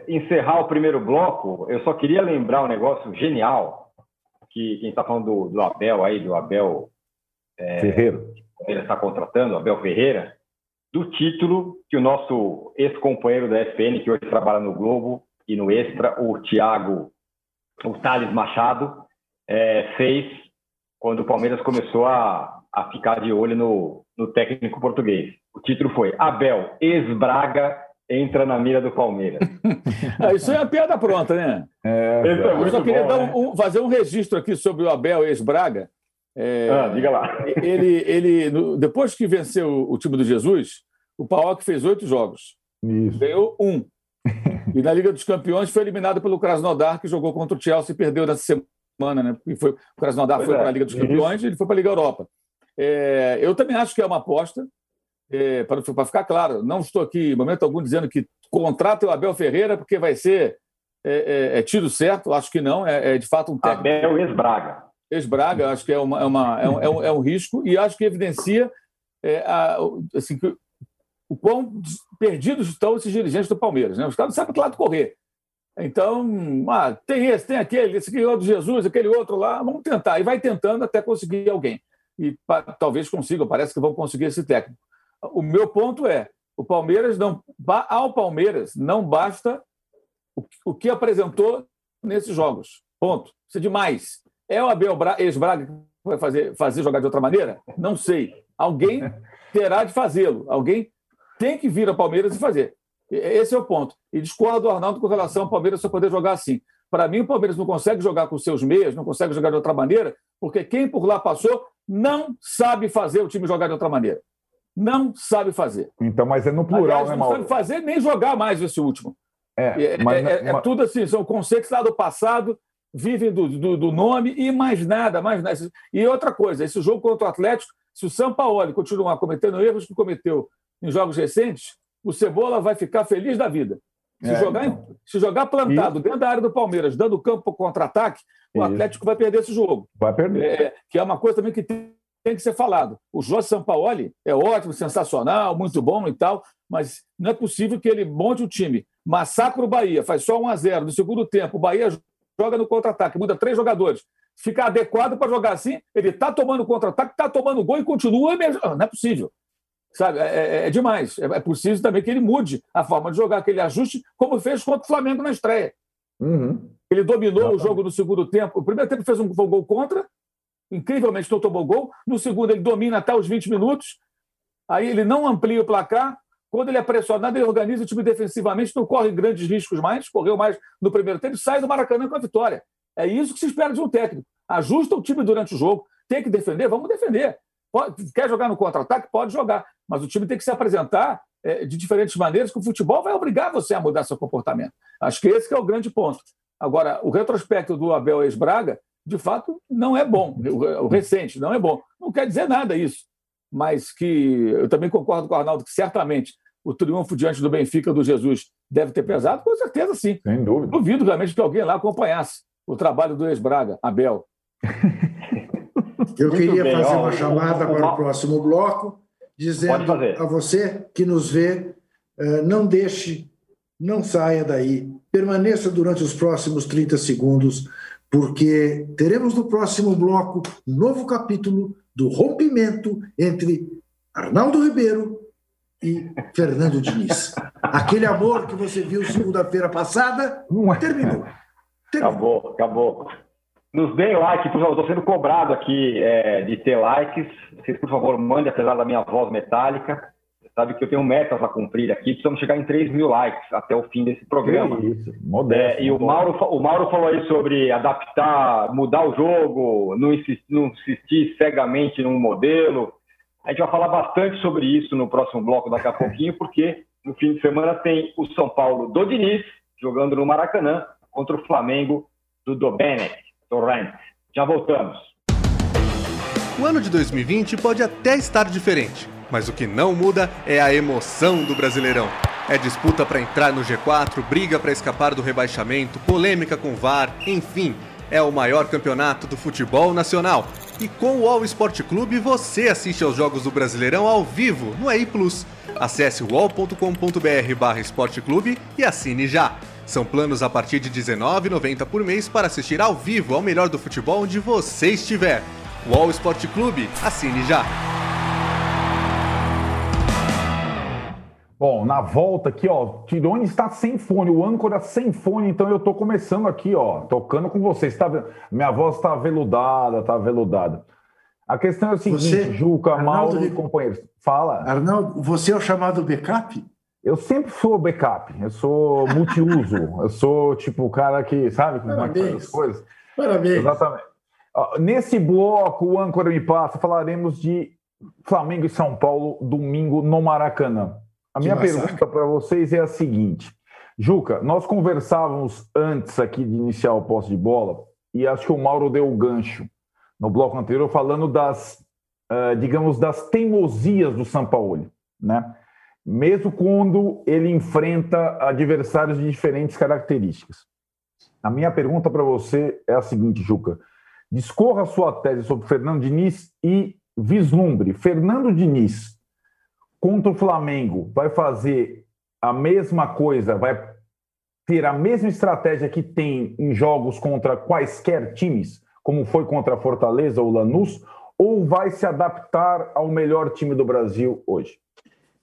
encerrar o primeiro bloco. Eu só queria lembrar um negócio genial que quem está falando do, do, Abel aí, do Abel é, Ferreira, ele está contratando, Abel Ferreira, do título que o nosso ex-companheiro da FN, que hoje trabalha no Globo e no Extra, o Thiago, o Thales Machado, é, fez quando o Palmeiras começou a, a ficar de olho no, no técnico português. O título foi Abel ex-Braga entra na mira do Palmeiras. ah, isso é uma piada pronta, né? É, é eu só queria bom, né? um, fazer um registro aqui sobre o Abel ex-Braga. É, ah, diga lá. Ele, ele, depois que venceu o time do Jesus, o Paok fez oito jogos. Isso. Ganhou um. E na Liga dos Campeões foi eliminado pelo Krasnodar, que jogou contra o Chelsea e perdeu nessa semana. Né? E foi, o Krasnodar pois foi é. para a Liga dos Campeões e ele foi para a Liga Europa. É, eu também acho que é uma aposta é, para, para ficar claro, não estou aqui em momento algum dizendo que contrata o Abel Ferreira porque vai ser é, é, é tiro certo, acho que não, é, é de fato um técnico. Abel ex-Braga. Ex-Braga, acho que é, uma, é, uma, um, é, um, risco e acho que evidencia a, assim, que, o quão perdidos estão esses dirigentes do Palmeiras. Né? Os caras não sabem que lado correr. Então, ah, tem esse, tem aquele, esse aqui é do Jesus, aquele outro lá, vamos tentar. E vai tentando até conseguir alguém. E talvez consigam, parece que vão conseguir esse técnico. O meu ponto é: o Palmeiras não. Ao Palmeiras não basta o que apresentou nesses jogos. Ponto. Isso é demais. É o Abel ex-Braga que vai fazer, fazer jogar de outra maneira? Não sei. Alguém terá de fazê-lo. Alguém tem que vir ao Palmeiras e fazer. Esse é o ponto. E discordo do Arnaldo com relação ao Palmeiras só poder jogar assim. Para mim, o Palmeiras não consegue jogar com seus meias, não consegue jogar de outra maneira, porque quem por lá passou não sabe fazer o time jogar de outra maneira não sabe fazer. Então, mas é no plural, Aliás, né, Mauro? Não sabe fazer nem jogar mais esse último. É, é, mas, é, é tudo assim, são conceitos lá do passado, vivem do, do, do, nome e mais nada, mais nada. E outra coisa, esse jogo contra o Atlético, se o São Paulo continuar cometendo erros que cometeu em jogos recentes, o Cebola vai ficar feliz da vida. Se, é, jogar, então. se jogar plantado dentro da área do Palmeiras, dando campo para contra-ataque, o Atlético vai perder esse jogo. Vai perder. É, que é uma coisa também que tem tem que ser falado. O Jorge Sampaoli é ótimo, sensacional, muito bom e tal, mas não é possível que ele monte o time, massacra o Bahia, faz só 1 a 0 no segundo tempo, o Bahia joga no contra-ataque, muda três jogadores. Fica adequado para jogar assim, ele está tomando contra-ataque, está tomando gol e continua. Não é possível. Sabe? É, é, é demais. É, é preciso também que ele mude a forma de jogar, que ele ajuste, como fez contra o Flamengo na estreia. Uhum. Ele dominou o jogo no segundo tempo. O primeiro tempo fez um gol contra, incrivelmente não tomou gol. No segundo, ele domina até os 20 minutos. Aí ele não amplia o placar. Quando ele é pressionado, ele organiza o time defensivamente, não corre grandes riscos mais, correu mais no primeiro tempo, sai do Maracanã com a vitória. É isso que se espera de um técnico. Ajusta o time durante o jogo. Tem que defender? Vamos defender. Pode, quer jogar no contra-ataque? Pode jogar. Mas o time tem que se apresentar é, de diferentes maneiras, que o futebol vai obrigar você a mudar seu comportamento. Acho que esse que é o grande ponto. Agora, o retrospecto do Abel ex-Braga de fato, não é bom. O recente não é bom. Não quer dizer nada isso. mas que eu também concordo com o Arnaldo que certamente o triunfo diante do Benfica do Jesus deve ter pesado, com certeza sim. Sem dúvida. Duvido realmente que alguém lá acompanhasse o trabalho do ex-Braga, Abel. Eu queria bem, fazer ó, uma chamada ó, ó, para o próximo bloco, dizendo a você que nos vê, eh, não deixe, não saia daí, permaneça durante os próximos 30 segundos, porque teremos no próximo bloco um novo capítulo do rompimento entre Arnaldo Ribeiro e Fernando Diniz. Aquele amor que você viu segunda-feira passada terminou. terminou. Acabou, acabou. Nos deem like, por favor. Estou sendo cobrado aqui é, de ter likes. Vocês, por favor, mandem, apesar da minha voz metálica. Sabe que eu tenho metas a cumprir aqui. Precisamos chegar em 3 mil likes até o fim desse programa. Que isso, modesto. É, e o Mauro, o Mauro falou aí sobre adaptar, mudar o jogo, não insistir, não insistir cegamente num modelo. A gente vai falar bastante sobre isso no próximo bloco daqui a pouquinho, porque no fim de semana tem o São Paulo do Diniz jogando no Maracanã contra o Flamengo do Domenech. Torrent. Já voltamos. O ano de 2020 pode até estar diferente, mas o que não muda é a emoção do Brasileirão. É disputa para entrar no G4, briga para escapar do rebaixamento, polêmica com VAR, enfim, é o maior campeonato do futebol nacional. E com o All Sport Clube você assiste aos jogos do Brasileirão ao vivo no EI Plus. Acesse wall.com.br/esporteclube e assine já. São planos a partir de R$19,90 por mês para assistir ao vivo ao melhor do futebol onde você estiver. UOL Esporte Clube, assine já! Bom, na volta aqui, ó, Tirone está sem fone, o âncora sem fone, então eu tô começando aqui, ó, tocando com vocês. Tá, minha voz está aveludada, tá aveludada. A questão é o seguinte, você, Juca, Arnaldo, Mauro e companheiros, fala. Arnaldo, você é o chamado backup? Eu sempre sou backup, eu sou multiuso, eu sou tipo o cara que sabe como é que faz as coisas. Parabéns. Exatamente. Nesse bloco, o âncora me passa, falaremos de Flamengo e São Paulo domingo no Maracanã. A minha pergunta para vocês é a seguinte: Juca, nós conversávamos antes aqui de iniciar o posse de bola e acho que o Mauro deu o gancho no bloco anterior falando das, uh, digamos, das teimosias do São Paulo, né? mesmo quando ele enfrenta adversários de diferentes características. A minha pergunta para você é a seguinte, Juca. Discorra sua tese sobre Fernando Diniz e vislumbre. Fernando Diniz contra o Flamengo vai fazer a mesma coisa, vai ter a mesma estratégia que tem em jogos contra quaisquer times, como foi contra a Fortaleza ou Lanús, ou vai se adaptar ao melhor time do Brasil hoje?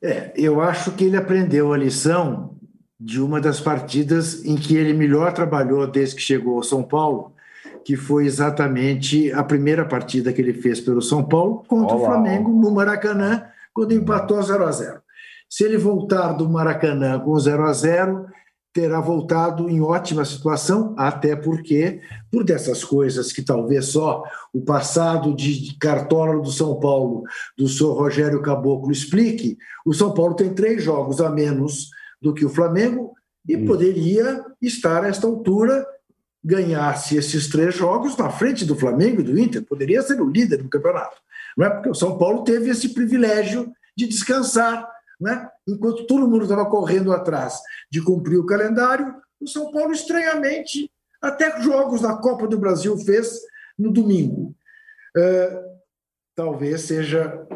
É, eu acho que ele aprendeu a lição de uma das partidas em que ele melhor trabalhou desde que chegou ao São Paulo, que foi exatamente a primeira partida que ele fez pelo São Paulo contra Olá. o Flamengo no Maracanã, quando empatou 0 a 0. Se ele voltar do Maracanã com 0 a 0, terá voltado em ótima situação, até porque, por dessas coisas que talvez só o passado de cartola do São Paulo, do senhor Rogério Caboclo, explique, o São Paulo tem três jogos a menos do que o Flamengo e Isso. poderia estar a esta altura ganhasse esses três jogos na frente do Flamengo e do Inter, poderia ser o líder do campeonato. Não é porque o São Paulo teve esse privilégio de descansar né? Enquanto todo mundo estava correndo atrás de cumprir o calendário, o São Paulo, estranhamente, até jogos da Copa do Brasil fez no domingo. Uh, talvez seja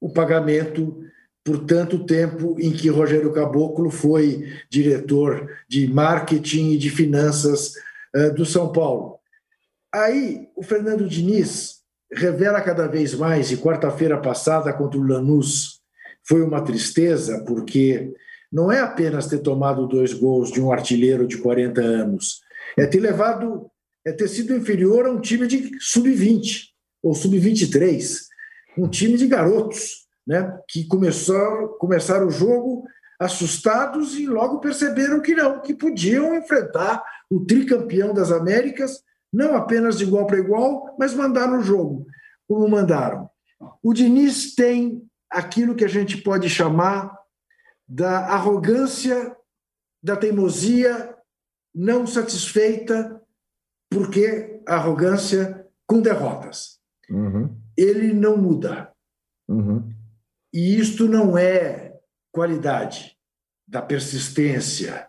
o pagamento por tanto tempo em que Rogério Caboclo foi diretor de marketing e de finanças uh, do São Paulo. Aí o Fernando Diniz revela cada vez mais, e quarta-feira passada contra o Lanús, foi uma tristeza, porque não é apenas ter tomado dois gols de um artilheiro de 40 anos, é ter levado, é ter sido inferior a um time de sub-20 ou sub-23, um time de garotos, né, que começaram, começaram o jogo assustados e logo perceberam que não, que podiam enfrentar o tricampeão das Américas, não apenas de igual para igual, mas mandar no jogo, como mandaram. O Diniz tem aquilo que a gente pode chamar da arrogância, da teimosia não satisfeita, porque arrogância com derrotas. Uhum. Ele não muda. Uhum. E isto não é qualidade da persistência,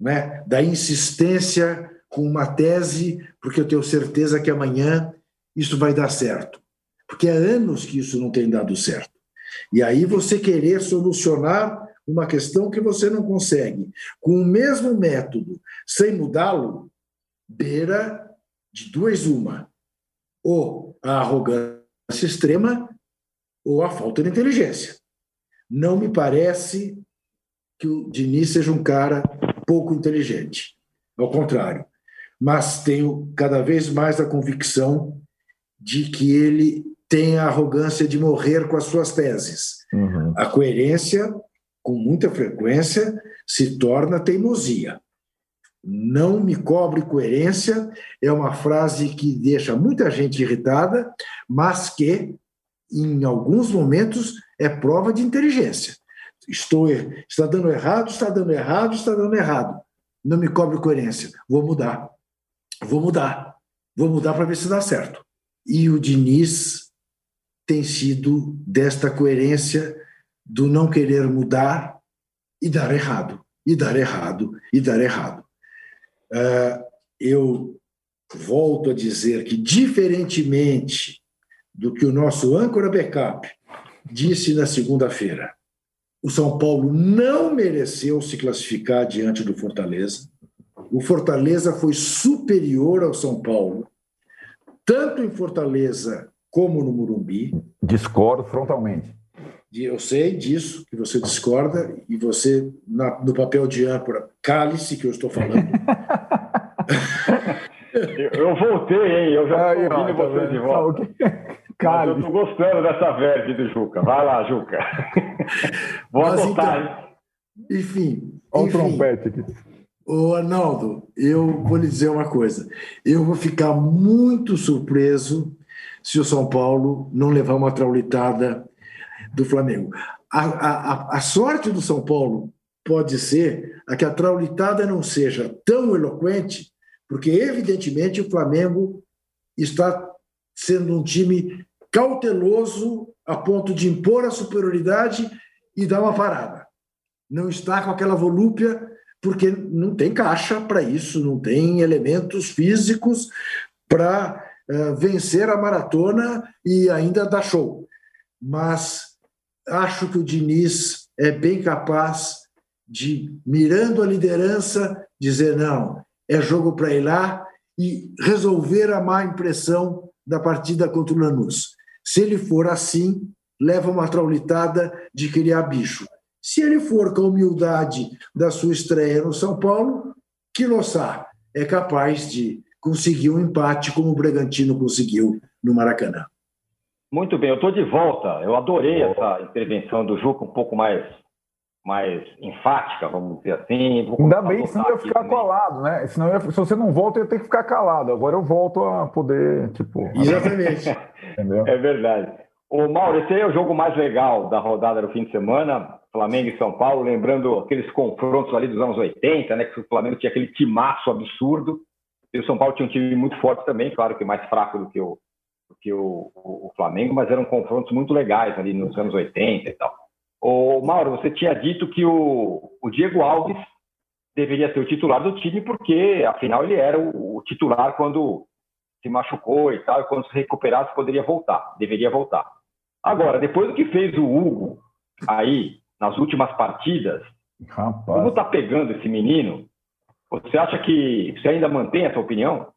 né? da insistência com uma tese, porque eu tenho certeza que amanhã isso vai dar certo. Porque há anos que isso não tem dado certo. E aí você querer solucionar uma questão que você não consegue com o mesmo método, sem mudá-lo, beira de duas uma. Ou a arrogância extrema ou a falta de inteligência. Não me parece que o Diniz seja um cara pouco inteligente. Ao contrário. Mas tenho cada vez mais a convicção de que ele tem a arrogância de morrer com as suas teses. Uhum. A coerência, com muita frequência, se torna teimosia. Não me cobre coerência é uma frase que deixa muita gente irritada, mas que, em alguns momentos, é prova de inteligência. Estou, está dando errado, está dando errado, está dando errado. Não me cobre coerência. Vou mudar. Vou mudar. Vou mudar para ver se dá certo. E o Diniz tem sido desta coerência do não querer mudar e dar errado, e dar errado, e dar errado. Uh, eu volto a dizer que, diferentemente do que o nosso âncora backup disse na segunda-feira, o São Paulo não mereceu se classificar diante do Fortaleza. O Fortaleza foi superior ao São Paulo, tanto em Fortaleza como no Murumbi. Discordo frontalmente. Eu sei disso, que você discorda, e você, na, no papel de âncora, cale-se que eu estou falando. eu, voltei, hein? Eu já estou ouvindo tá você de volta. Cale. eu estou gostando dessa verve do Juca. Vai lá, Juca. Vou Mas adotar, então? Enfim. Olha o trompete aqui. Ô, Arnaldo, eu vou lhe dizer uma coisa. Eu vou ficar muito surpreso se o São Paulo não levar uma traulitada do Flamengo. A, a, a sorte do São Paulo pode ser a que a traulitada não seja tão eloquente, porque evidentemente o Flamengo está sendo um time cauteloso a ponto de impor a superioridade e dar uma parada. Não está com aquela volúpia, porque não tem caixa para isso, não tem elementos físicos para uh, vencer a maratona e ainda dar show. Mas acho que o Diniz é bem capaz de, mirando a liderança, dizer: não, é jogo para ir lá e resolver a má impressão da partida contra o Lanús. Se ele for assim, leva uma traulitada de criar bicho. Se ele for com a humildade da sua estreia no São Paulo, Quilossá é capaz de conseguir um empate como o Bragantino conseguiu no Maracanã. Muito bem, eu estou de volta. Eu adorei essa intervenção do Juca um pouco mais, mais enfática, vamos dizer assim. Ainda bem, senão eu ia ficar colado, né? Senão ia, se você não volta, eu ia ter que ficar calado. Agora eu volto a poder, tipo. Exatamente. É verdade. O Mauro, esse aí é o jogo mais legal da rodada do fim de semana, Flamengo e São Paulo, lembrando aqueles confrontos ali dos anos 80, né? Que o Flamengo tinha aquele timaço absurdo. E o São Paulo tinha um time muito forte também, claro que mais fraco do que o, do que o, o, Flamengo, mas eram confrontos muito legais ali nos anos 80 e tal. O Mauro, você tinha dito que o, o Diego Alves deveria ser o titular do time, porque afinal ele era o, o titular quando se machucou e tal, e quando se recuperasse poderia voltar, deveria voltar. Agora, depois do que fez o Hugo aí nas últimas partidas, Rapaz. como está pegando esse menino? Você acha que você ainda mantém essa opinião?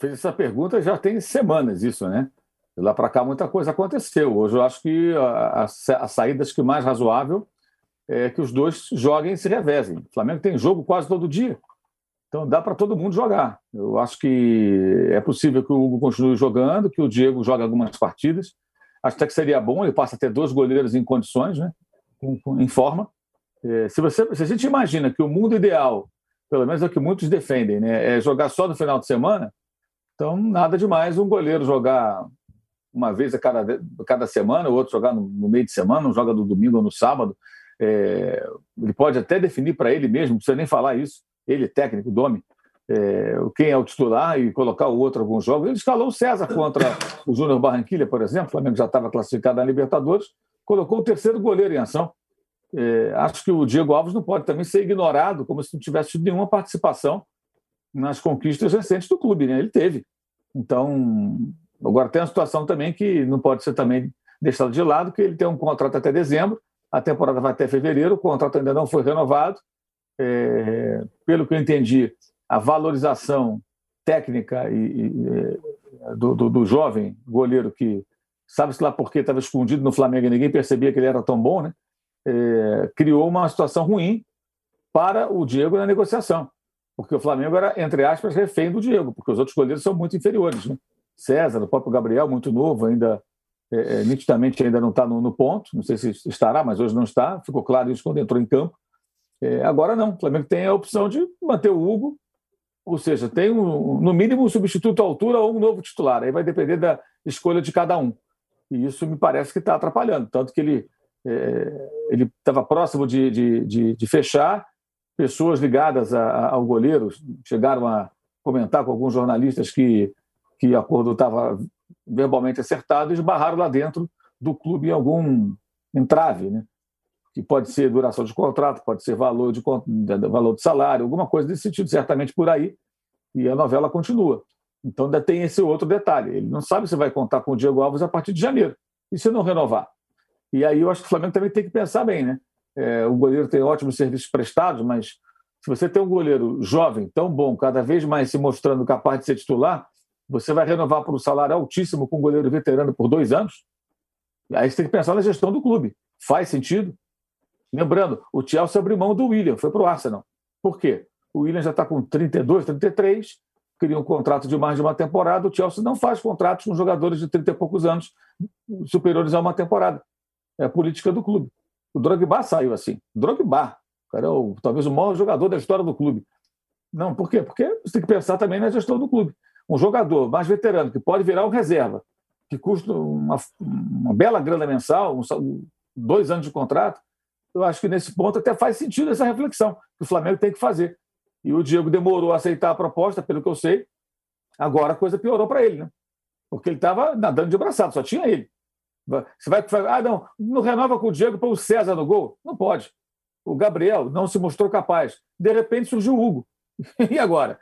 fez essa pergunta já tem semanas isso, né? De lá para cá muita coisa aconteceu. Hoje eu acho que a, a, a saída acho que mais razoável é que os dois joguem e se revezem. O Flamengo tem jogo quase todo dia. Então dá para todo mundo jogar. Eu acho que é possível que o Hugo continue jogando, que o Diego jogue algumas partidas. Acho até que seria bom, ele passa a ter dois goleiros em condições, né? em forma. É, se, você, se a gente imagina que o mundo ideal, pelo menos é o que muitos defendem, né? é jogar só no final de semana, então, nada demais um goleiro jogar uma vez a cada, cada semana, o outro jogar no, no, meio de semana, um joga no domingo ou no sábado. É, ele pode até definir para ele mesmo, não precisa nem falar isso, ele, técnico, Domi, é, quem é o titular e colocar o outro alguns jogos. Ele escalou o César contra o Júnior Barranquilha, por exemplo. O Flamengo já estava classificado na Libertadores, colocou o terceiro goleiro em ação. É, acho que o Diego Alves não pode também ser ignorado como se não tivesse tido nenhuma participação nas conquistas recentes do clube. Né? Ele teve. Então, agora tem a situação também que não pode ser também deixado de lado, que ele tem um contrato até dezembro, a temporada vai até fevereiro, o contrato ainda não foi renovado. É, pelo que eu entendi, a valorização técnica e, e é, do, do, do, jovem goleiro que sabe-se lá por que estava escondido no Flamengo e ninguém percebia que ele era tão bom, né? É, criou uma situação ruim para o Diego na negociação, porque o Flamengo era, entre aspas, refém do Diego, porque os outros goleiros são muito inferiores. Né? César, o próprio Gabriel, muito novo, ainda é, é, nitidamente ainda não está no, no, ponto, não sei se estará, mas hoje não está, ficou claro isso quando entrou em campo. É, agora não, o Flamengo tem a opção de manter o Hugo, ou seja, tem um, no mínimo um substituto à altura ou um novo titular, aí vai depender da escolha de cada um. E isso me parece que está atrapalhando, tanto que ele é, ele estava próximo de, de, de, de, fechar, pessoas ligadas a, a, ao goleiro chegaram a comentar com alguns jornalistas que, que o acordo estava verbalmente acertado e esbarraram lá dentro do clube em algum entrave, né? Que pode ser duração de contrato, pode ser valor de, valor de salário, alguma coisa desse sentido, certamente por aí, e a novela continua. Então ainda tem esse outro detalhe. Ele não sabe se vai contar com o Diego Alves a partir de janeiro. E se não renovar? E aí eu acho que o Flamengo também tem que pensar bem, né? É, o goleiro tem ótimos serviços prestados, mas se você tem um goleiro jovem, tão bom, cada vez mais se mostrando capaz de ser titular, você vai renovar por um salário altíssimo com um goleiro veterano por dois anos? Aí você tem que pensar na gestão do clube. Faz sentido? Lembrando, o Chelsea abriu mão do William, foi para o Arsenal. Por quê? O William já está com 32, 33, queria um contrato de mais de uma temporada. O Chelsea não faz contratos com jogadores de 30 e poucos anos superiores a uma temporada. É a política do clube. O Drogba saiu assim. Drogba, cara, é o, talvez o maior jogador da história do clube. Não, por quê? Porque você tem que pensar também na gestão do clube um jogador mais veterano, que pode virar um reserva, que custa uma, uma bela grana mensal, um, dois anos de contrato, eu acho que nesse ponto até faz sentido essa reflexão que o Flamengo tem que fazer. E o Diego demorou a aceitar a proposta, pelo que eu sei, agora a coisa piorou para ele, né? Porque ele estava nadando de braçado, só tinha ele. Você vai, ah, não, não renova com o Diego para o César no gol? Não pode. O Gabriel não se mostrou capaz. De repente surgiu o Hugo. E agora?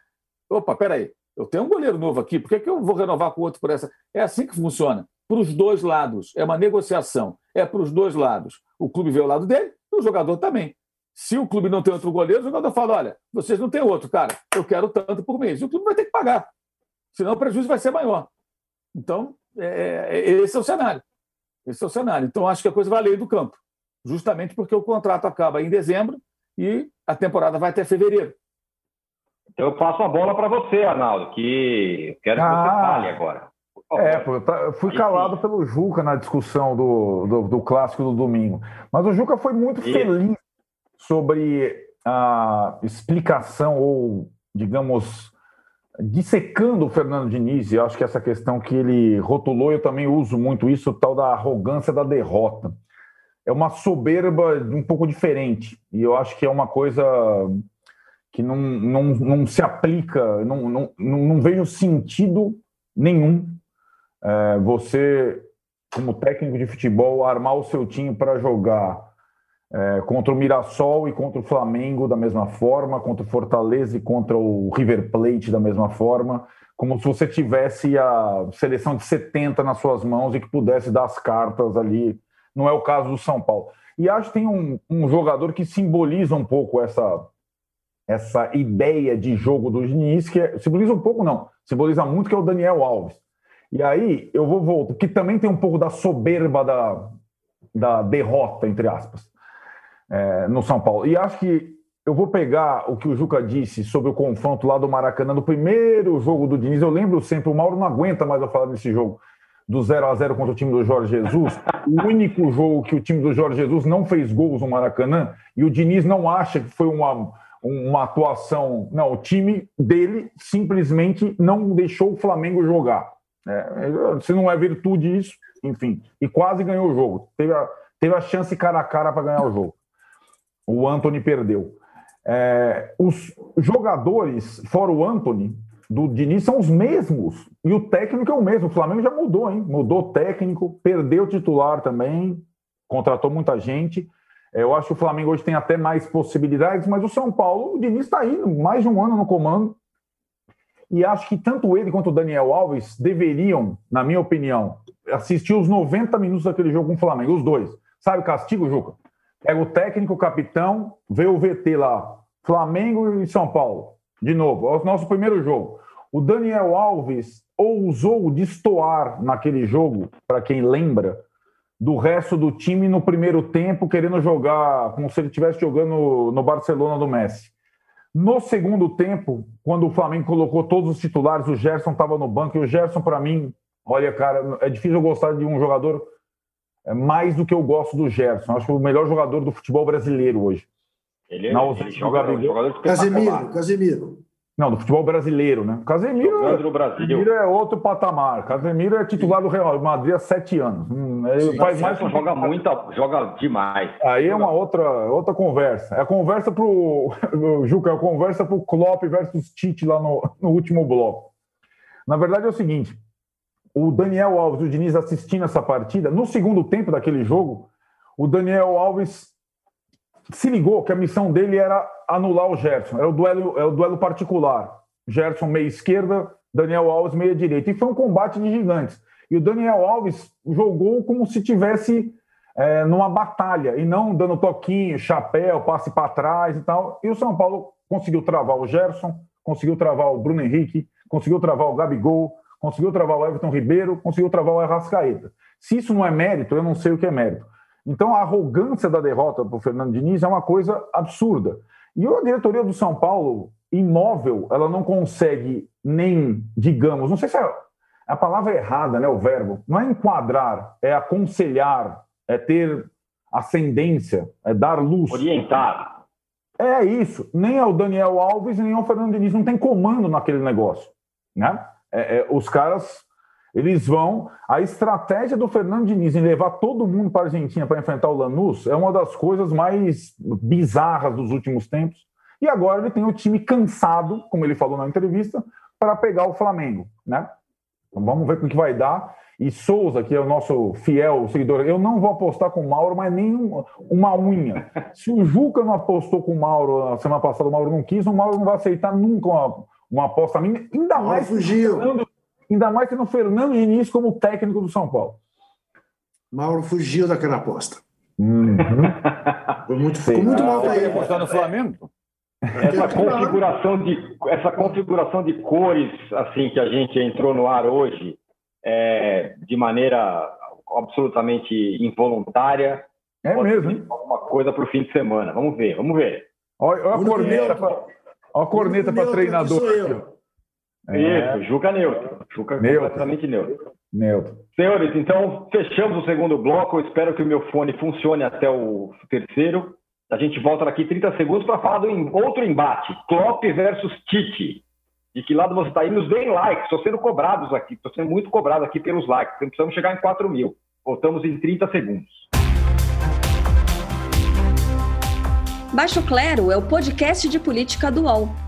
Opa, peraí. Eu tenho um goleiro novo aqui, por que, que eu vou renovar com outro por essa? É assim que funciona. Para os dois lados. É uma negociação. É para os dois lados. O clube vê o lado dele o jogador também. Se o clube não tem outro goleiro, o jogador fala: olha, vocês não têm outro, cara, eu quero tanto por mês. E o clube vai ter que pagar. Senão o prejuízo vai ser maior. Então, é, é, esse é o cenário. Esse é o cenário. Então, acho que a coisa vai além do campo. Justamente porque o contrato acaba em dezembro e a temporada vai até fevereiro. Então eu passo a bola para você, Arnaldo, que quero que ah, você fale agora. É, eu fui calado pelo Juca na discussão do, do, do, clássico do domingo. Mas o Juca foi muito Isso. feliz sobre a explicação, ou, digamos, dissecando o Fernando Diniz, e acho que essa questão que ele rotulou, eu também uso muito isso, o tal da arrogância da derrota. É uma soberba um pouco diferente, e eu acho que é uma coisa que não, não, não se aplica, não, não, não vejo sentido nenhum é, você, como técnico de futebol, armar o seu time para jogar é, contra o Mirassol e contra o Flamengo da mesma forma, contra o Fortaleza e contra o River Plate da mesma forma, como se você tivesse a seleção de 70 nas suas mãos e que pudesse dar as cartas ali. Não é o caso do São Paulo. E acho que tem um, um jogador que simboliza um pouco essa essa ideia de jogo do Diniz, que é, simboliza um pouco, não, simboliza muito, que é o Daniel Alves. E aí eu vou voltar, que também tem um pouco da soberba da, da derrota, entre aspas, é, no São Paulo. E acho que eu vou pegar o que o Juca disse sobre o confronto lá do Maracanã, no primeiro jogo do Diniz. Eu lembro sempre, o Mauro não aguenta mais eu falar desse jogo, do 0 a 0 contra o time do Jorge Jesus. O único jogo que o time do Jorge Jesus não fez gols no Maracanã, e o Diniz não acha que foi uma uma atuação. Não, o time dele simplesmente não deixou o Flamengo jogar. É, se não é virtude isso, enfim. E quase ganhou o jogo. Teve a, teve a chance cara a cara para ganhar o jogo. O Anthony perdeu. É, os jogadores, fora o Anthony, do Diniz, são os mesmos. E o técnico é o mesmo. O Flamengo já mudou, hein? Mudou técnico, perdeu o titular também, contratou muita gente. É, eu acho que o Flamengo hoje tem até mais possibilidades, mas o São Paulo, o Diniz está indo mais de um ano no comando. E acho que tanto ele quanto o Daniel Alves deveriam, na minha opinião, assistir os 90 minutos daquele jogo com o Flamengo, os dois. Sabe o castigo, Juca? Pega o técnico, o capitão, vê o VT lá. Flamengo e São Paulo. De novo, é o nosso primeiro jogo. O Daniel Alves ousou destoar naquele jogo, para quem lembra, do resto do time no primeiro tempo, querendo jogar como se ele estivesse jogando no Barcelona do Messi. No segundo tempo, quando o Flamengo colocou todos os titulares, o Gerson estava no banco, e o Gerson, para mim, olha, cara, é difícil eu gostar de um jogador é, mais do que eu gosto do Gerson. Acho que o melhor jogador do futebol brasileiro hoje. Ele, é, Na ele joga, jogador Casemiro, Casemiro. Não, do futebol brasileiro, né? Casemiro, Casemiro é outro patamar. Casemiro é titular do Real Madrid há sete anos. Hum, ele Sim, faz mais joga muita, joga demais. Aí é uma outra, outra conversa. É a conversa pro Juca, é a conversa pro Klopp versus Tite lá no, no último bloco. Na verdade é o seguinte: o Daniel Alves, o Diniz assistindo essa partida, no segundo tempo daquele jogo, o Daniel Alves se ligou que a missão dele era anular o Gerson. Era o duelo, é o duelo particular. Gerson meia esquerda, Daniel Alves meia direita. E foi um combate de gigantes. E o Daniel Alves jogou como se tivesse é, numa batalha e não dando toquinho, chapéu, passe para trás e tal. E o São Paulo conseguiu travar o Gerson, conseguiu travar o Bruno Henrique, conseguiu travar o Gabigol, conseguiu travar o Everton Ribeiro, conseguiu travar o Arrascaeta. Se isso não é mérito, eu não sei o que é mérito. Então, a arrogância da derrota para o Fernando Diniz é uma coisa absurda. E a diretoria do São Paulo, imóvel, ela não consegue nem, digamos, não sei se é a palavra errada, né, o verbo, não é enquadrar, é aconselhar, é ter ascendência, é dar luz. Orientar. É isso. Nem ao Daniel Alves, nem ao Fernando Diniz. Não tem comando naquele negócio. Né? É, é, os caras eles vão. A estratégia do Fernando Diniz em levar todo mundo para a Argentina para enfrentar o Lanús é uma das coisas mais bizarras dos últimos tempos. E agora ele tem o time cansado, como ele falou na entrevista, para pegar o Flamengo, né? Então vamos ver o que vai dar. E Souza, que é o nosso fiel seguidor, eu não vou apostar com o Mauro, mas nem uma unha. Se o Juca não apostou com o Mauro a semana passada, o Mauro não quis, o Mauro não vai aceitar nunca uma, uma aposta minha, ainda mais fugiu. Ainda mais tendo o Fernando Diniz como técnico do São Paulo. Mauro fugiu daquela aposta. Uhum. Foi muito, ficou muito mal para ele. apostar no Flamengo? Essa configuração, de, essa configuração de cores assim que a gente entrou no ar hoje, é, de maneira absolutamente involuntária, é mesmo. Alguma coisa para o fim de semana. Vamos ver, vamos ver. Olha, olha a corneta para corneta para treinador. É. Isso, Juca neutro. Juca neutro. completamente neutro. Neutro. Senhores, então fechamos o segundo bloco. Eu espero que o meu fone funcione até o terceiro. A gente volta daqui 30 segundos para falar do outro embate: Klopp versus Tite. De que lado você está aí? Nos deem likes. Estou sendo cobrados aqui. Estou sendo muito cobrado aqui pelos likes. Precisamos chegar em 4 mil. Voltamos em 30 segundos. Baixo Clero é o podcast de política do UOL.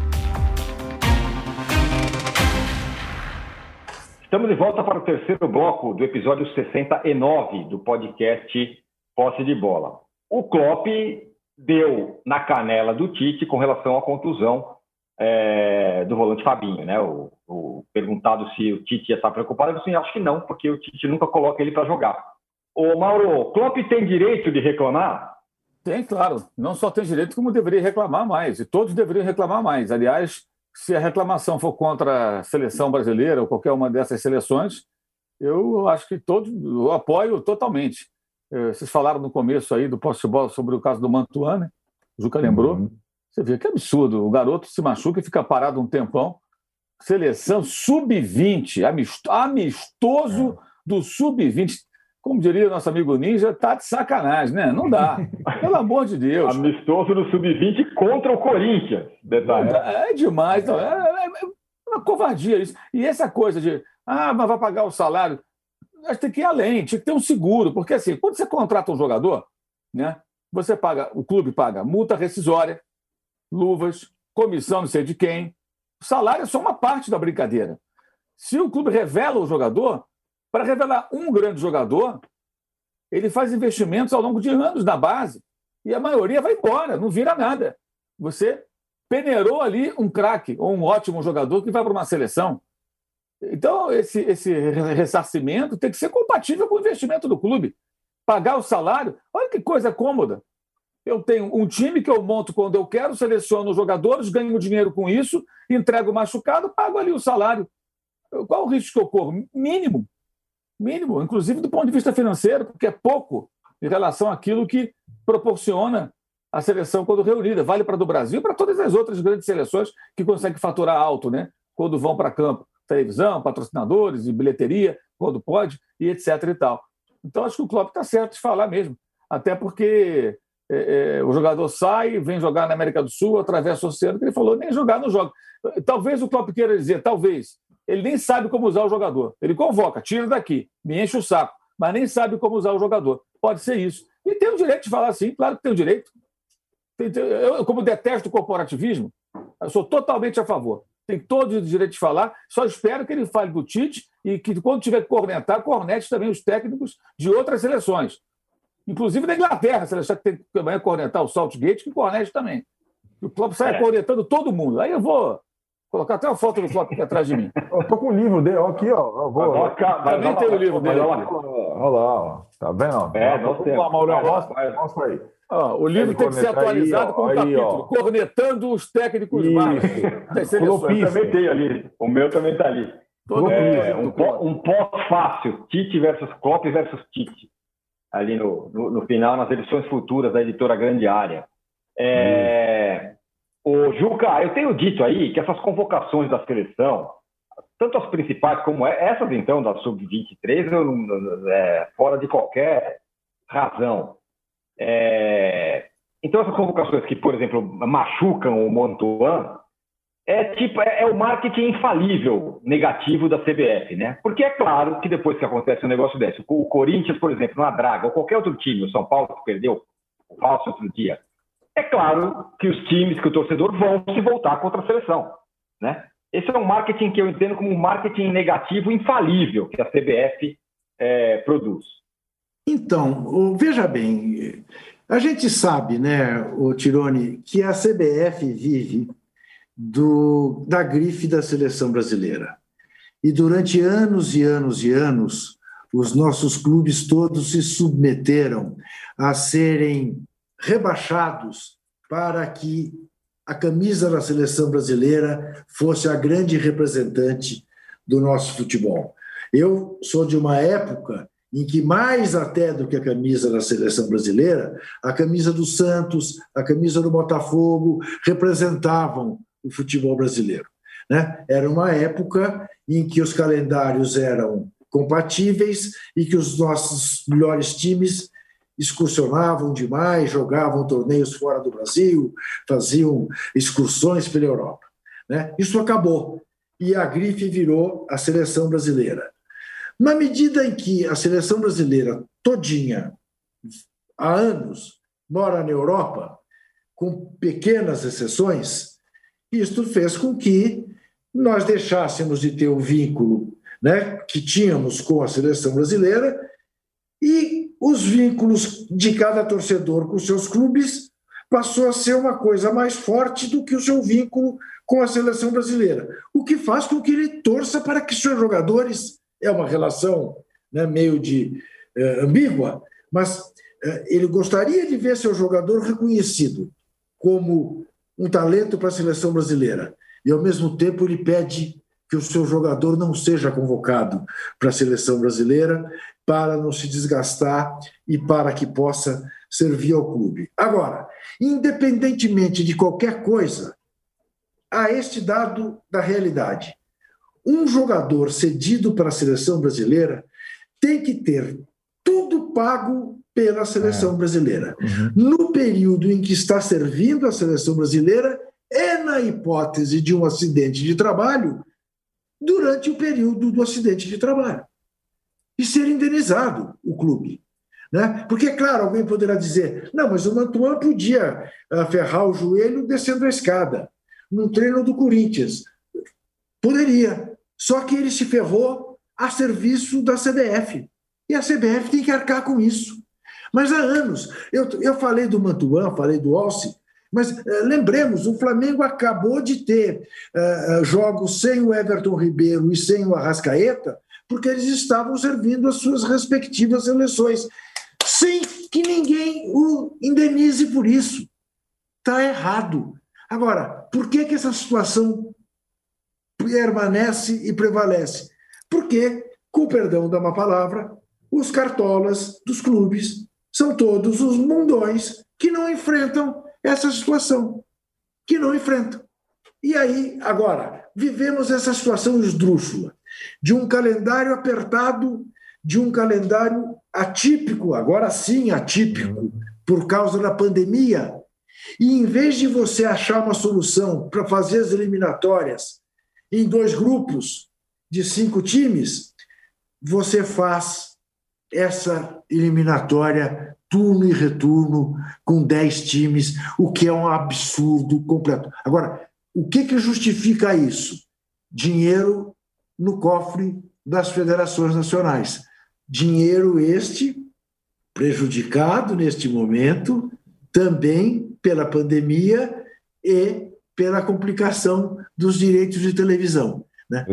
Estamos de volta para o terceiro bloco do episódio 69 do podcast Posse de Bola. O Klopp deu na canela do Tite com relação à contusão é, do volante Fabinho, né? O, o, perguntado se o Tite ia estar preocupado, ele disse, acho que não, porque o Tite nunca coloca ele para jogar. Ô Mauro, o Klopp tem direito de reclamar? Tem, claro. Não só tem direito, como deveria reclamar mais. E todos deveriam reclamar mais. Aliás, se a reclamação for contra a seleção brasileira ou qualquer uma dessas seleções, eu acho que todo, eu apoio totalmente. É, vocês falaram no começo aí do posse bola sobre o caso do Mantuan, né? O Juca lembrou. Uhum. Você vê que absurdo. O garoto se machuca e fica parado um tempão. Seleção sub-20, amistoso é. do sub-20. Como diria nosso amigo Ninja, tá de sacanagem, né? Não dá. Pelo amor de Deus. Amistoso no Sub-20 contra o Corinthians. Detalhe. É demais. É, é, é uma covardia isso. E essa coisa de, ah, mas vai pagar o salário. Acho que tem que ir além, tinha que ter um seguro, porque assim, quando você contrata um jogador, né, você paga, o clube paga multa rescisória, luvas, comissão não sei de quem. O salário é só uma parte da brincadeira. Se o clube revela o jogador, para revelar um grande jogador, ele faz investimentos ao longo de anos na base e a maioria vai embora, não vira nada. Você peneirou ali um craque ou um ótimo jogador que vai para uma seleção. Então, esse, esse ressarcimento tem que ser compatível com o investimento do clube. Pagar o salário, olha que coisa cômoda. Eu tenho um time que eu monto quando eu quero, seleciono os jogadores, ganho dinheiro com isso, entrego machucado, pago ali o salário. Qual o risco que eu corro? Mínimo. Mínimo, inclusive do ponto de vista financeiro, porque é pouco em relação àquilo que proporciona a seleção quando reunida. Vale para do Brasil e para todas as outras grandes seleções que conseguem faturar alto, né? Quando vão para campo. Televisão, patrocinadores e bilheteria, quando pode, e etc. e tal. Então, acho que o Klopp está certo de falar mesmo. Até porque é, é, o jogador sai, vem jogar na América do Sul, atravessa o oceano, que ele falou, nem jogar no jogo. Talvez o Klopp queira dizer, talvez, ele nem sabe como usar o jogador. Ele convoca, tira daqui, me enche o saco, mas nem sabe como usar o jogador. Pode ser isso. E tem o direito de falar assim, claro que tem o direito. Eu, como detesto o corporativismo, eu sou totalmente a favor. Tem todo o direito de falar, só espero que ele fale do Tite e que, quando tiver que cornetar, cornete também os técnicos de outras seleções. Inclusive da Inglaterra, a seleção que tem que amanhã cornetar o Saltgate, que cornete também. O Klopp sai é. cornetando todo mundo. Aí eu vou colocar até a foto do Klopp aqui atrás de mim. Eu tô com o livro dele, aqui, ó. Eu vou, vai, vai, também tem o livro dele. Olha lá, ó. Tá vendo? É, não tem. Mostra aí. Ah, o livro tem que ser atualizado aí, com um aí, capítulo, ó. cornetando os técnicos mágicos Eu também tenho ali. O meu também está ali. É, um, pó, um pós-fácil, Tite versus Klopp versus Tite. Ali no, no, no, final, nas edições futuras da editora Grande Área. É, o Juca, eu tenho dito aí que essas convocações da seleção, tanto as principais como essas, então, da Sub-23, é, fora de qualquer razão. É... Então, essas convocações que, por exemplo, machucam o Montuan, é tipo é, é, o marketing infalível negativo da CBF, né? Porque é claro que depois que acontece um negócio desse, o Corinthians, por exemplo, na Draga, ou qualquer outro time, o São Paulo que perdeu o falso outro dia, é claro que os times, que o torcedor vão se voltar contra a seleção, né? Esse é um marketing que eu entendo como um marketing negativo infalível que a CBF é, produz. Então, veja bem, a gente sabe, né, o Tirone, que a CBF vive do, da grife da seleção brasileira. E durante anos e anos e anos, os nossos clubes todos se submeteram a serem rebaixados para que a camisa da seleção brasileira fosse a grande representante do nosso futebol. Eu sou de uma época em que mais até do que a camisa da seleção brasileira, a camisa do Santos, a camisa do Botafogo representavam o futebol brasileiro. Né? Era uma época em que os calendários eram compatíveis e que os nossos melhores times excursionavam demais, jogavam torneios fora do Brasil, faziam excursões pela Europa. Né? Isso acabou e a grife virou a seleção brasileira. Na medida em que a seleção brasileira todinha, há anos, mora na Europa, com pequenas exceções, isto fez com que nós deixássemos de ter o vínculo né, que tínhamos com a seleção brasileira e os vínculos de cada torcedor com seus clubes passou a ser uma coisa mais forte do que o seu vínculo com a seleção brasileira, o que faz com que ele torça para que seus jogadores é uma relação né, meio de é, ambígua, mas é, ele gostaria de ver seu jogador reconhecido como um talento para a seleção brasileira. E, ao mesmo tempo, ele pede que o seu jogador não seja convocado para a seleção brasileira para não se desgastar e para que possa servir ao clube. Agora, independentemente de qualquer coisa, há este dado da realidade um jogador cedido para a seleção brasileira tem que ter tudo pago pela seleção é. brasileira. Uhum. No período em que está servindo a seleção brasileira, é na hipótese de um acidente de trabalho, durante o período do acidente de trabalho. E ser indenizado o clube. Né? Porque, claro, alguém poderá dizer: não, mas o Mantuan podia uh, ferrar o joelho descendo a escada, num treino do Corinthians. Poderia. Só que ele se ferrou a serviço da CBF. E a CBF tem que arcar com isso. Mas há anos, eu, eu falei do Mantuan, falei do Alce, mas uh, lembremos, o Flamengo acabou de ter uh, jogos sem o Everton Ribeiro e sem o Arrascaeta, porque eles estavam servindo as suas respectivas seleções, sem que ninguém o indenize por isso. Está errado. Agora, por que, que essa situação permanece e prevalece? Porque, com o perdão da uma palavra, os cartolas dos clubes são todos os mundões que não enfrentam essa situação, que não enfrentam. E aí, agora, vivemos essa situação esdrúxula de um calendário apertado, de um calendário atípico, agora sim atípico, por causa da pandemia. E em vez de você achar uma solução para fazer as eliminatórias em dois grupos de cinco times, você faz essa eliminatória turno e retorno com 10 times, o que é um absurdo completo. Agora, o que, que justifica isso? Dinheiro no cofre das federações nacionais. Dinheiro este prejudicado neste momento também pela pandemia e pela complicação dos direitos de televisão. Né?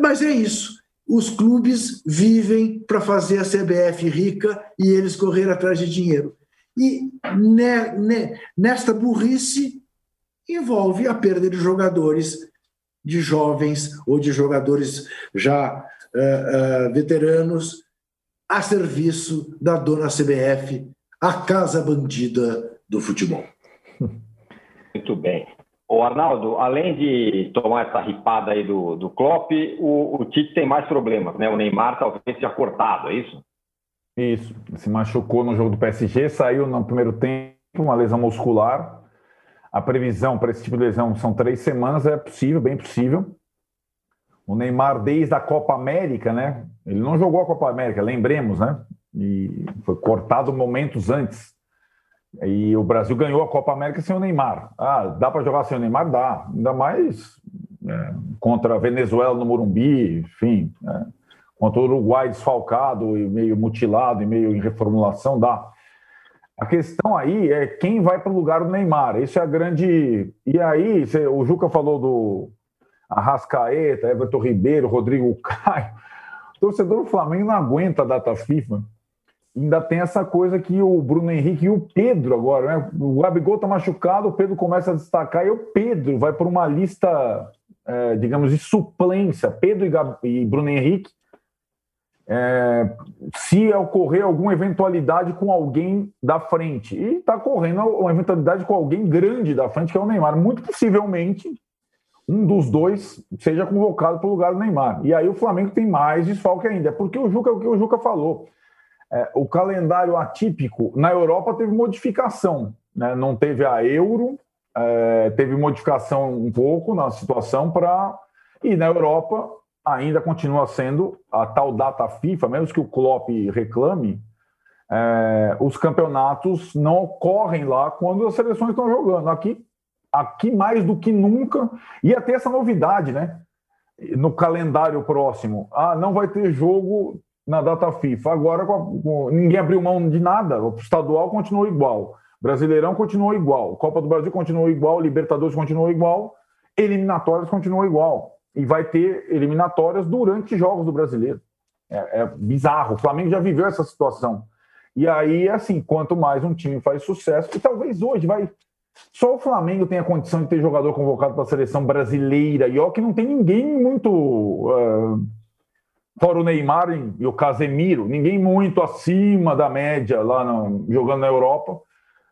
Mas é isso os clubes vivem para fazer a CBF rica e eles correr atrás de dinheiro. E ne, ne, nesta burrice envolve a perda de jogadores, de jovens ou de jogadores já uh, uh, veteranos a serviço da dona CBF, a casa bandida do futebol. Muito bem. O Arnaldo, além de tomar essa ripada aí do, do Klopp, o, o Tite tem mais problemas, né? O Neymar talvez seja cortado, é isso? Isso. Se machucou no jogo do PSG, saiu no primeiro tempo, uma lesão muscular. A previsão para esse tipo de lesão são três semanas, é possível, bem possível. O Neymar, desde a Copa América, né? Ele não jogou a Copa América, lembremos, né? E foi cortado momentos antes. E o Brasil ganhou a Copa América sem o Neymar. Ah, dá para jogar sem o Neymar? Dá. Ainda mais é, contra a Venezuela no Morumbi, enfim. É, contra o Uruguai desfalcado e meio mutilado e meio em reformulação, dá. A questão aí é quem vai para o lugar do Neymar. Isso é a grande. E aí, o Juca falou do Arrascaeta, Everton Ribeiro, Rodrigo Caio. O torcedor do Flamengo não aguenta a data FIFA ainda tem essa coisa que o Bruno Henrique e o Pedro agora, né? O Gabigol está machucado, o Pedro começa a destacar e o Pedro vai por uma lista, é, digamos, de suplência. Pedro e, Gab... e Bruno Henrique, é, se ocorrer alguma eventualidade com alguém da frente. E está correndo uma eventualidade com alguém grande da frente, que é o Neymar. Muito possivelmente um dos dois seja convocado para o lugar do Neymar. E aí o Flamengo tem mais desfalque ainda. É porque o Juca, é o que o Juca falou é, o calendário atípico na Europa teve modificação, né? não teve a euro, é, teve modificação um pouco na situação para. E na Europa ainda continua sendo a tal data FIFA, mesmo que o Klopp reclame, é, os campeonatos não ocorrem lá quando as seleções estão jogando. Aqui, aqui mais do que nunca, ia ter essa novidade, né? No calendário próximo. Ah, não vai ter jogo na data FIFA. Agora ninguém abriu mão de nada. O estadual continuou igual. Brasileirão continuou igual. Copa do Brasil continuou igual. Libertadores continuou igual. Eliminatórias continuou igual. E vai ter eliminatórias durante jogos do brasileiro. É, é bizarro. O Flamengo já viveu essa situação. E aí, assim, quanto mais um time faz sucesso, e talvez hoje vai. Só o Flamengo tem a condição de ter jogador convocado para a seleção brasileira. E ó, que não tem ninguém muito. Uh, fora o Neymar e o Casemiro, ninguém muito acima da média lá no, jogando na Europa.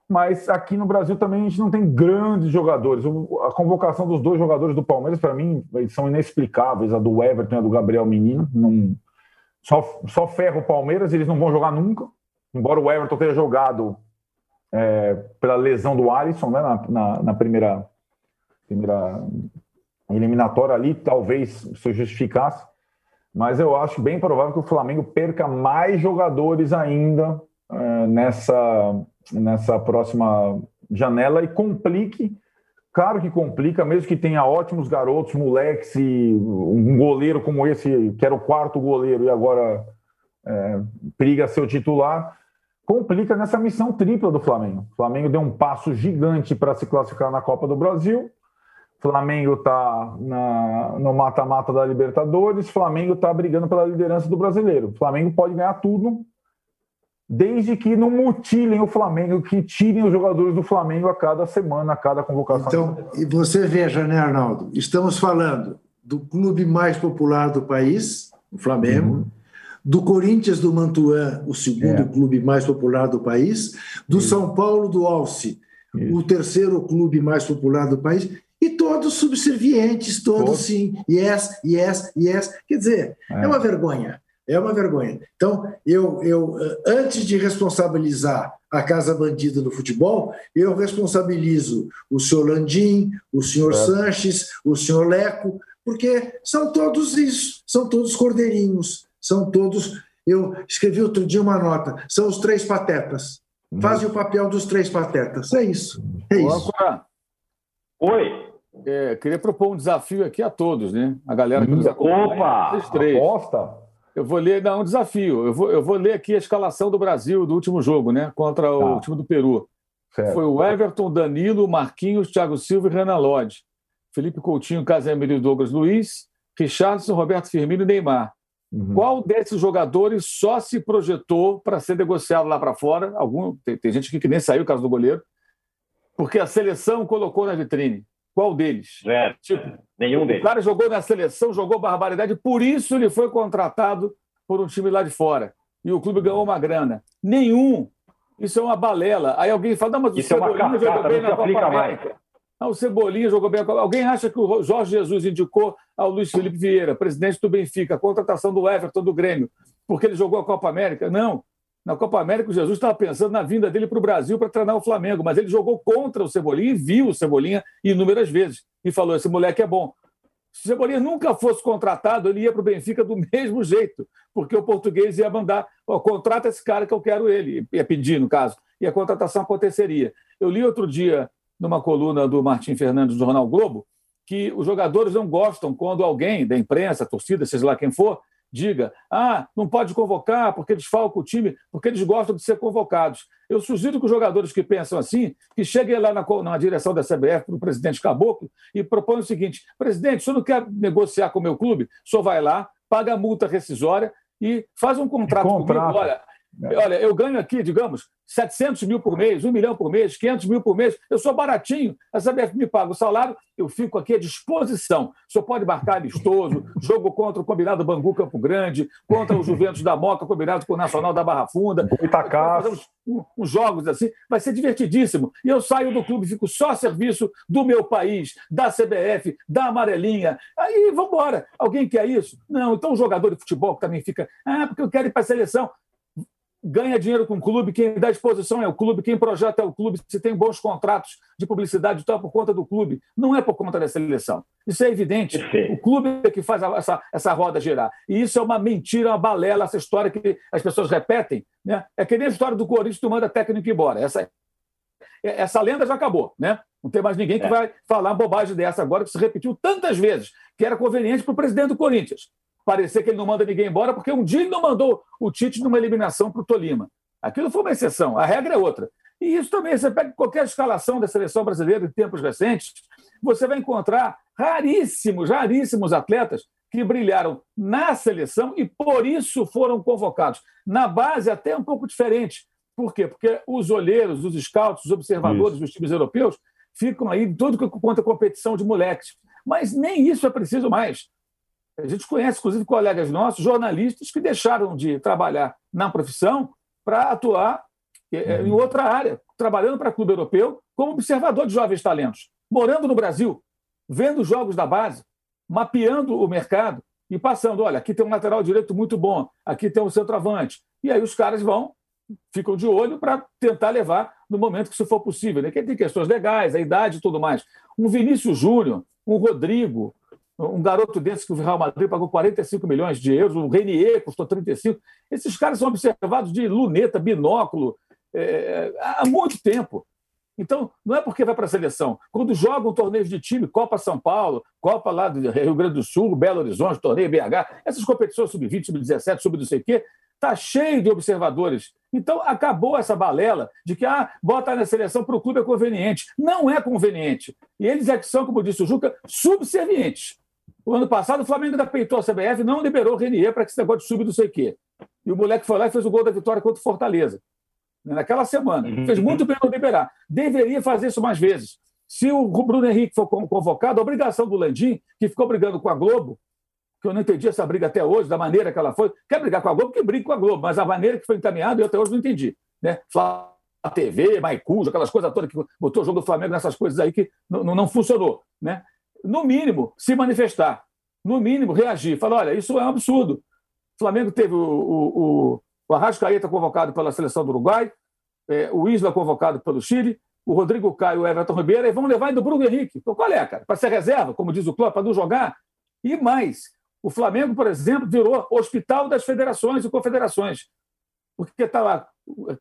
Mas aqui no Brasil também a gente não tem grandes jogadores. A convocação dos dois jogadores do Palmeiras, para mim, são inexplicáveis. A do Everton e a do Gabriel Menino. Não, só, só ferra o Palmeiras, eles não vão jogar nunca. embora o Everton tenha jogado é, pela lesão do Alisson né, na, na, na, primeira, primeira eliminatória ali, talvez isso justificasse, mas eu acho bem provável que o Flamengo perca mais jogadores ainda é, nessa, nessa próxima janela e complique. Claro que complica, mesmo que tenha ótimos garotos, moleques e um goleiro como esse, que era o quarto goleiro e agora é, periga ser o titular, complica nessa missão tripla do Flamengo. O Flamengo deu um passo gigante para se classificar na Copa do Brasil. Flamengo está no mata-mata da Libertadores. Flamengo está brigando pela liderança do brasileiro. Flamengo pode ganhar tudo, desde que não mutilem o Flamengo, que tirem os jogadores do Flamengo a cada semana, a cada convocação. Então, e você veja, né, Arnaldo? Estamos falando do clube mais popular do país, o Flamengo. Uhum do Corinthians do Mantuan, o segundo é. clube mais popular do país, do Isso. São Paulo do Alce, Isso. o terceiro clube mais popular do país, e todos subservientes, todos sim, yes, yes, yes. Quer dizer, é, é uma vergonha, é uma vergonha. Então, eu, eu, antes de responsabilizar a Casa Bandida do futebol, eu responsabilizo o senhor Landim, o senhor é. Sanches, o senhor Leco, porque são todos isso, são todos cordeirinhos, são todos. Eu escrevi outro dia uma nota, são os três patetas. Uhum. Fazem o papel dos três patetas. É isso. É isso. Oi. É, queria propor um desafio aqui a todos, né? A galera que nos acompanha. Opa! Três. Aposta? Eu vou ler, não, um desafio. Eu vou, eu vou ler aqui a escalação do Brasil do último jogo, né? Contra o tá. time do Peru. Certo. Foi o Everton, Danilo, Marquinhos, Thiago Silva e Renan Lodge. Felipe Coutinho, Casemiro e Douglas Luiz, Richardson, Roberto Firmino e Neymar. Uhum. Qual desses jogadores só se projetou para ser negociado lá para fora? Algum, tem, tem, gente que nem saiu, o caso do goleiro, porque a seleção colocou na vitrine. Qual deles? É, tipo, nenhum deles. O cara jogou na seleção, jogou barbaridade, por isso ele foi contratado por um time lá de fora. E o clube ganhou uma grana. Nenhum. Isso é uma balela. Aí alguém fala, não, mas o isso Cebolinha é jogou bem na Copa América. Mais. Ah, o Cebolinha jogou bem. Alguém acha que o Jorge Jesus indicou ao Luiz Felipe Vieira, presidente do Benfica, a contratação do Everton do Grêmio, porque ele jogou a Copa América? Não. Na Copa América, o Jesus estava pensando na vinda dele para o Brasil para treinar o Flamengo, mas ele jogou contra o Cebolinha e viu o Cebolinha inúmeras vezes e falou: esse moleque é bom. Se o Cebolinha nunca fosse contratado, ele ia para o Benfica do mesmo jeito, porque o português ia mandar: oh, contrata esse cara que eu quero ele, ia pedir, no caso, e a contratação aconteceria. Eu li outro dia numa coluna do Martim Fernandes do Jornal Globo, que os jogadores não gostam quando alguém da imprensa, torcida, seja lá quem for, diga: ah, não pode convocar porque desfalca o time, porque eles gostam de ser convocados. Eu sugiro que os jogadores que pensam assim, que cheguem lá na, na direção da CBF, para o presidente Caboclo, e proponham o seguinte: presidente, o senhor não quer negociar com o meu clube? O senhor vai lá, paga a multa rescisória e faz um contrato, contrato. comigo. Olha. Olha, eu ganho aqui, digamos, 700 mil por mês, 1 milhão por mês, 500 mil por mês. Eu sou baratinho, a CBF me paga o salário, eu fico aqui à disposição. O senhor pode marcar amistoso, jogo contra o combinado Bangu Campo Grande, contra o Juventus da Moca, combinado com o Nacional da Barra Funda. Uns, uns jogos assim, vai ser divertidíssimo. E eu saio do clube, fico só a serviço do meu país, da CBF, da amarelinha. Aí vamos embora. Alguém quer isso? Não. Então o jogador de futebol que também fica, ah, porque eu quero ir para a seleção ganha dinheiro com o clube, quem dá exposição é o clube, quem projeta é o clube, se tem bons contratos de publicidade, é por conta do clube, não é por conta da seleção. Isso é evidente. O clube é que faz essa, essa roda girar. E isso é uma mentira, uma balela, essa história que as pessoas repetem. Né? É que nem a história do Corinthians tu manda técnico embora. Essa, essa lenda já acabou. Né? Não tem mais ninguém que é. vai falar bobagem dessa agora, que se repetiu tantas vezes, que era conveniente para o presidente do Corinthians parecer que ele não manda ninguém embora, porque um dia ele não mandou o Tite numa eliminação para o Tolima. Aquilo foi uma exceção, a regra é outra. E isso também, você pega qualquer escalação da seleção brasileira em tempos recentes, você vai encontrar raríssimos, raríssimos atletas que brilharam na seleção e por isso foram convocados. Na base, até um pouco diferente. Por quê? Porque os olheiros, os scouts, os observadores isso. dos times europeus ficam aí tudo quanto a competição de moleques. Mas nem isso é preciso mais. A gente conhece, inclusive, colegas nossos, jornalistas que deixaram de trabalhar na profissão para atuar eh, em uhum. outra área, trabalhando para clube europeu como observador de jovens talentos, morando no Brasil, vendo os jogos da base, mapeando o mercado e passando, olha, aqui tem um lateral direito muito bom, aqui tem um centroavante. E aí os caras vão ficam de olho para tentar levar no momento que isso for possível. Né? Que tem questões legais, a idade e tudo mais. Um Vinícius Júnior, um Rodrigo, um garoto desse que o Real Madrid pagou 45 milhões de euros, o Renier custou 35. Esses caras são observados de luneta, binóculo, é, há muito tempo. Então, não é porque vai para a seleção. Quando jogam torneios de time, Copa São Paulo, Copa lá do Rio Grande do Sul, Belo Horizonte, Torneio BH, essas competições sub-20, sub-17, sub não sei o quê, está cheio de observadores. Então, acabou essa balela de que ah, bota na seleção para o clube é conveniente. Não é conveniente. E eles é que são, como disse o Juca, subservientes. O ano passado, o Flamengo ainda peitou a CBF não liberou o Renier para que esse negócio de sub não sei o quê. E o moleque foi lá e fez o gol da vitória contra o Fortaleza. Naquela semana. Uhum. Fez muito bem não liberar. Deveria fazer isso mais vezes. Se o Bruno Henrique for convocado, a obrigação do Landim, que ficou brigando com a Globo, que eu não entendi essa briga até hoje, da maneira que ela foi. Quer brigar com a Globo, que briga com a Globo, mas a maneira que foi encaminhada eu até hoje não entendi. Né? Flá TV, Maicujo, aquelas coisas todas que botou o jogo do Flamengo nessas coisas aí que não, não funcionou. Né? No mínimo, se manifestar. No mínimo, reagir. Falar, olha, isso é um absurdo. O Flamengo teve o, o, o, o Arrascaeta convocado pela seleção do Uruguai, é, o Isla convocado pelo Chile, o Rodrigo Caio e o Everton Ribeiro, e vão levar ainda o Bruno Henrique. Então, qual é, cara? Para ser reserva, como diz o Klopp, para não jogar? E mais, o Flamengo, por exemplo, virou hospital das federações e confederações. Porque está lá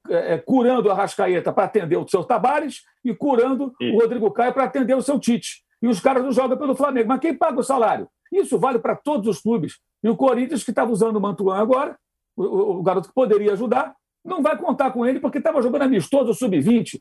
é, é, curando o Arrascaeta para atender o seu Tabares e curando o Rodrigo Caio para atender o seu Tite e os caras não jogam pelo Flamengo. Mas quem paga o salário? Isso vale para todos os clubes. E o Corinthians, que estava usando o Mantuan agora, o, o, garoto que poderia ajudar, não vai contar com ele porque estava jogando amistoso sub-20.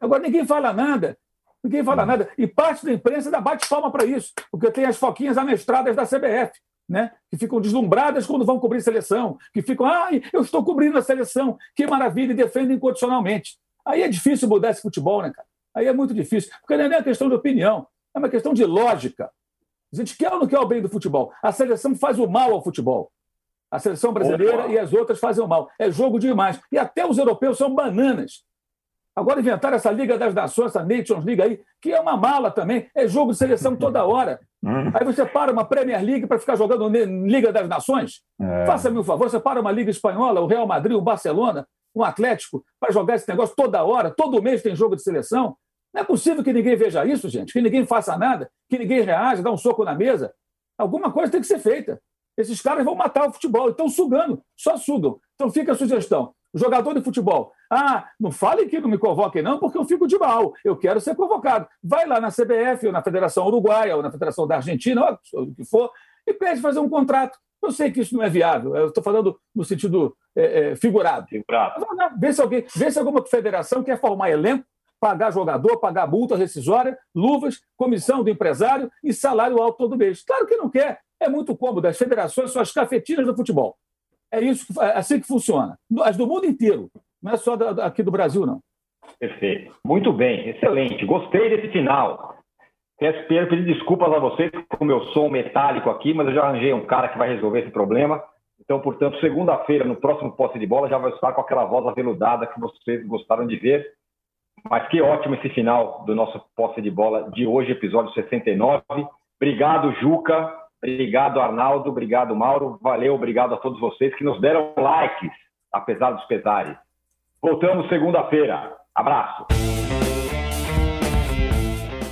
Agora ninguém fala nada. Ninguém fala nada. E parte da imprensa ainda bate palma para isso, porque tem as foquinhas amestradas da CBF. Né? que ficam deslumbradas quando vão cobrir seleção, que ficam, ai, eu estou cobrindo a seleção, que maravilha, e defendem incondicionalmente. Aí é difícil mudar esse futebol, né, cara? Aí é muito difícil, porque não é nem questão de opinião, é uma questão de lógica. A gente quer ou não quer o bem do futebol? A seleção faz o mal ao futebol. A seleção brasileira Opa. e as outras fazem o mal. É jogo demais. E até os europeus são bananas. Agora inventaram essa Liga das Nações, essa Nations League aí, que é uma mala também. É jogo de seleção toda hora. Hum. Aí você para uma Premier League para ficar jogando Liga das Nações? É. Faça-me um favor, você para uma Liga Espanhola, o Real Madrid, o Barcelona, um Atlético, para jogar esse negócio toda hora. Todo mês tem jogo de seleção. Não é possível que ninguém veja isso, gente, que ninguém faça nada, que ninguém reaja, dá um soco na mesa. Alguma coisa tem que ser feita. Esses caras vão matar o futebol, estão sugando, só sugam. Então fica a sugestão. Jogador de futebol, ah, não fale que não me convoquem, não, porque eu fico de mal, eu quero ser convocado. Vai lá na CBF, ou na Federação Uruguaia, ou na Federação da Argentina, ou o que for, e pede fazer um contrato. Eu sei que isso não é viável, eu estou falando no sentido é, é, figurado. figurado. Vê, se alguém, vê se alguma federação quer formar elenco pagar jogador, pagar multa rescisória, luvas, comissão do empresário e salário alto todo mês. Claro que não quer. É muito cômodo. As federações são as cafetinas do futebol. É isso, é assim que funciona. As do mundo inteiro. Não é só aqui do Brasil, não. Perfeito. Muito bem. Excelente. Gostei desse final. Peço pedir desculpas a vocês com o meu som metálico aqui, mas eu já arranjei um cara que vai resolver esse problema. Então, portanto, segunda-feira, no próximo posse de bola, já vai estar com aquela voz aveludada que vocês gostaram de ver. Mas que ótimo esse final do nosso posse de bola de hoje, episódio 69. Obrigado, Juca. Obrigado, Arnaldo. Obrigado, Mauro. Valeu, obrigado a todos vocês que nos deram likes, apesar dos pesares. Voltamos segunda-feira. Abraço.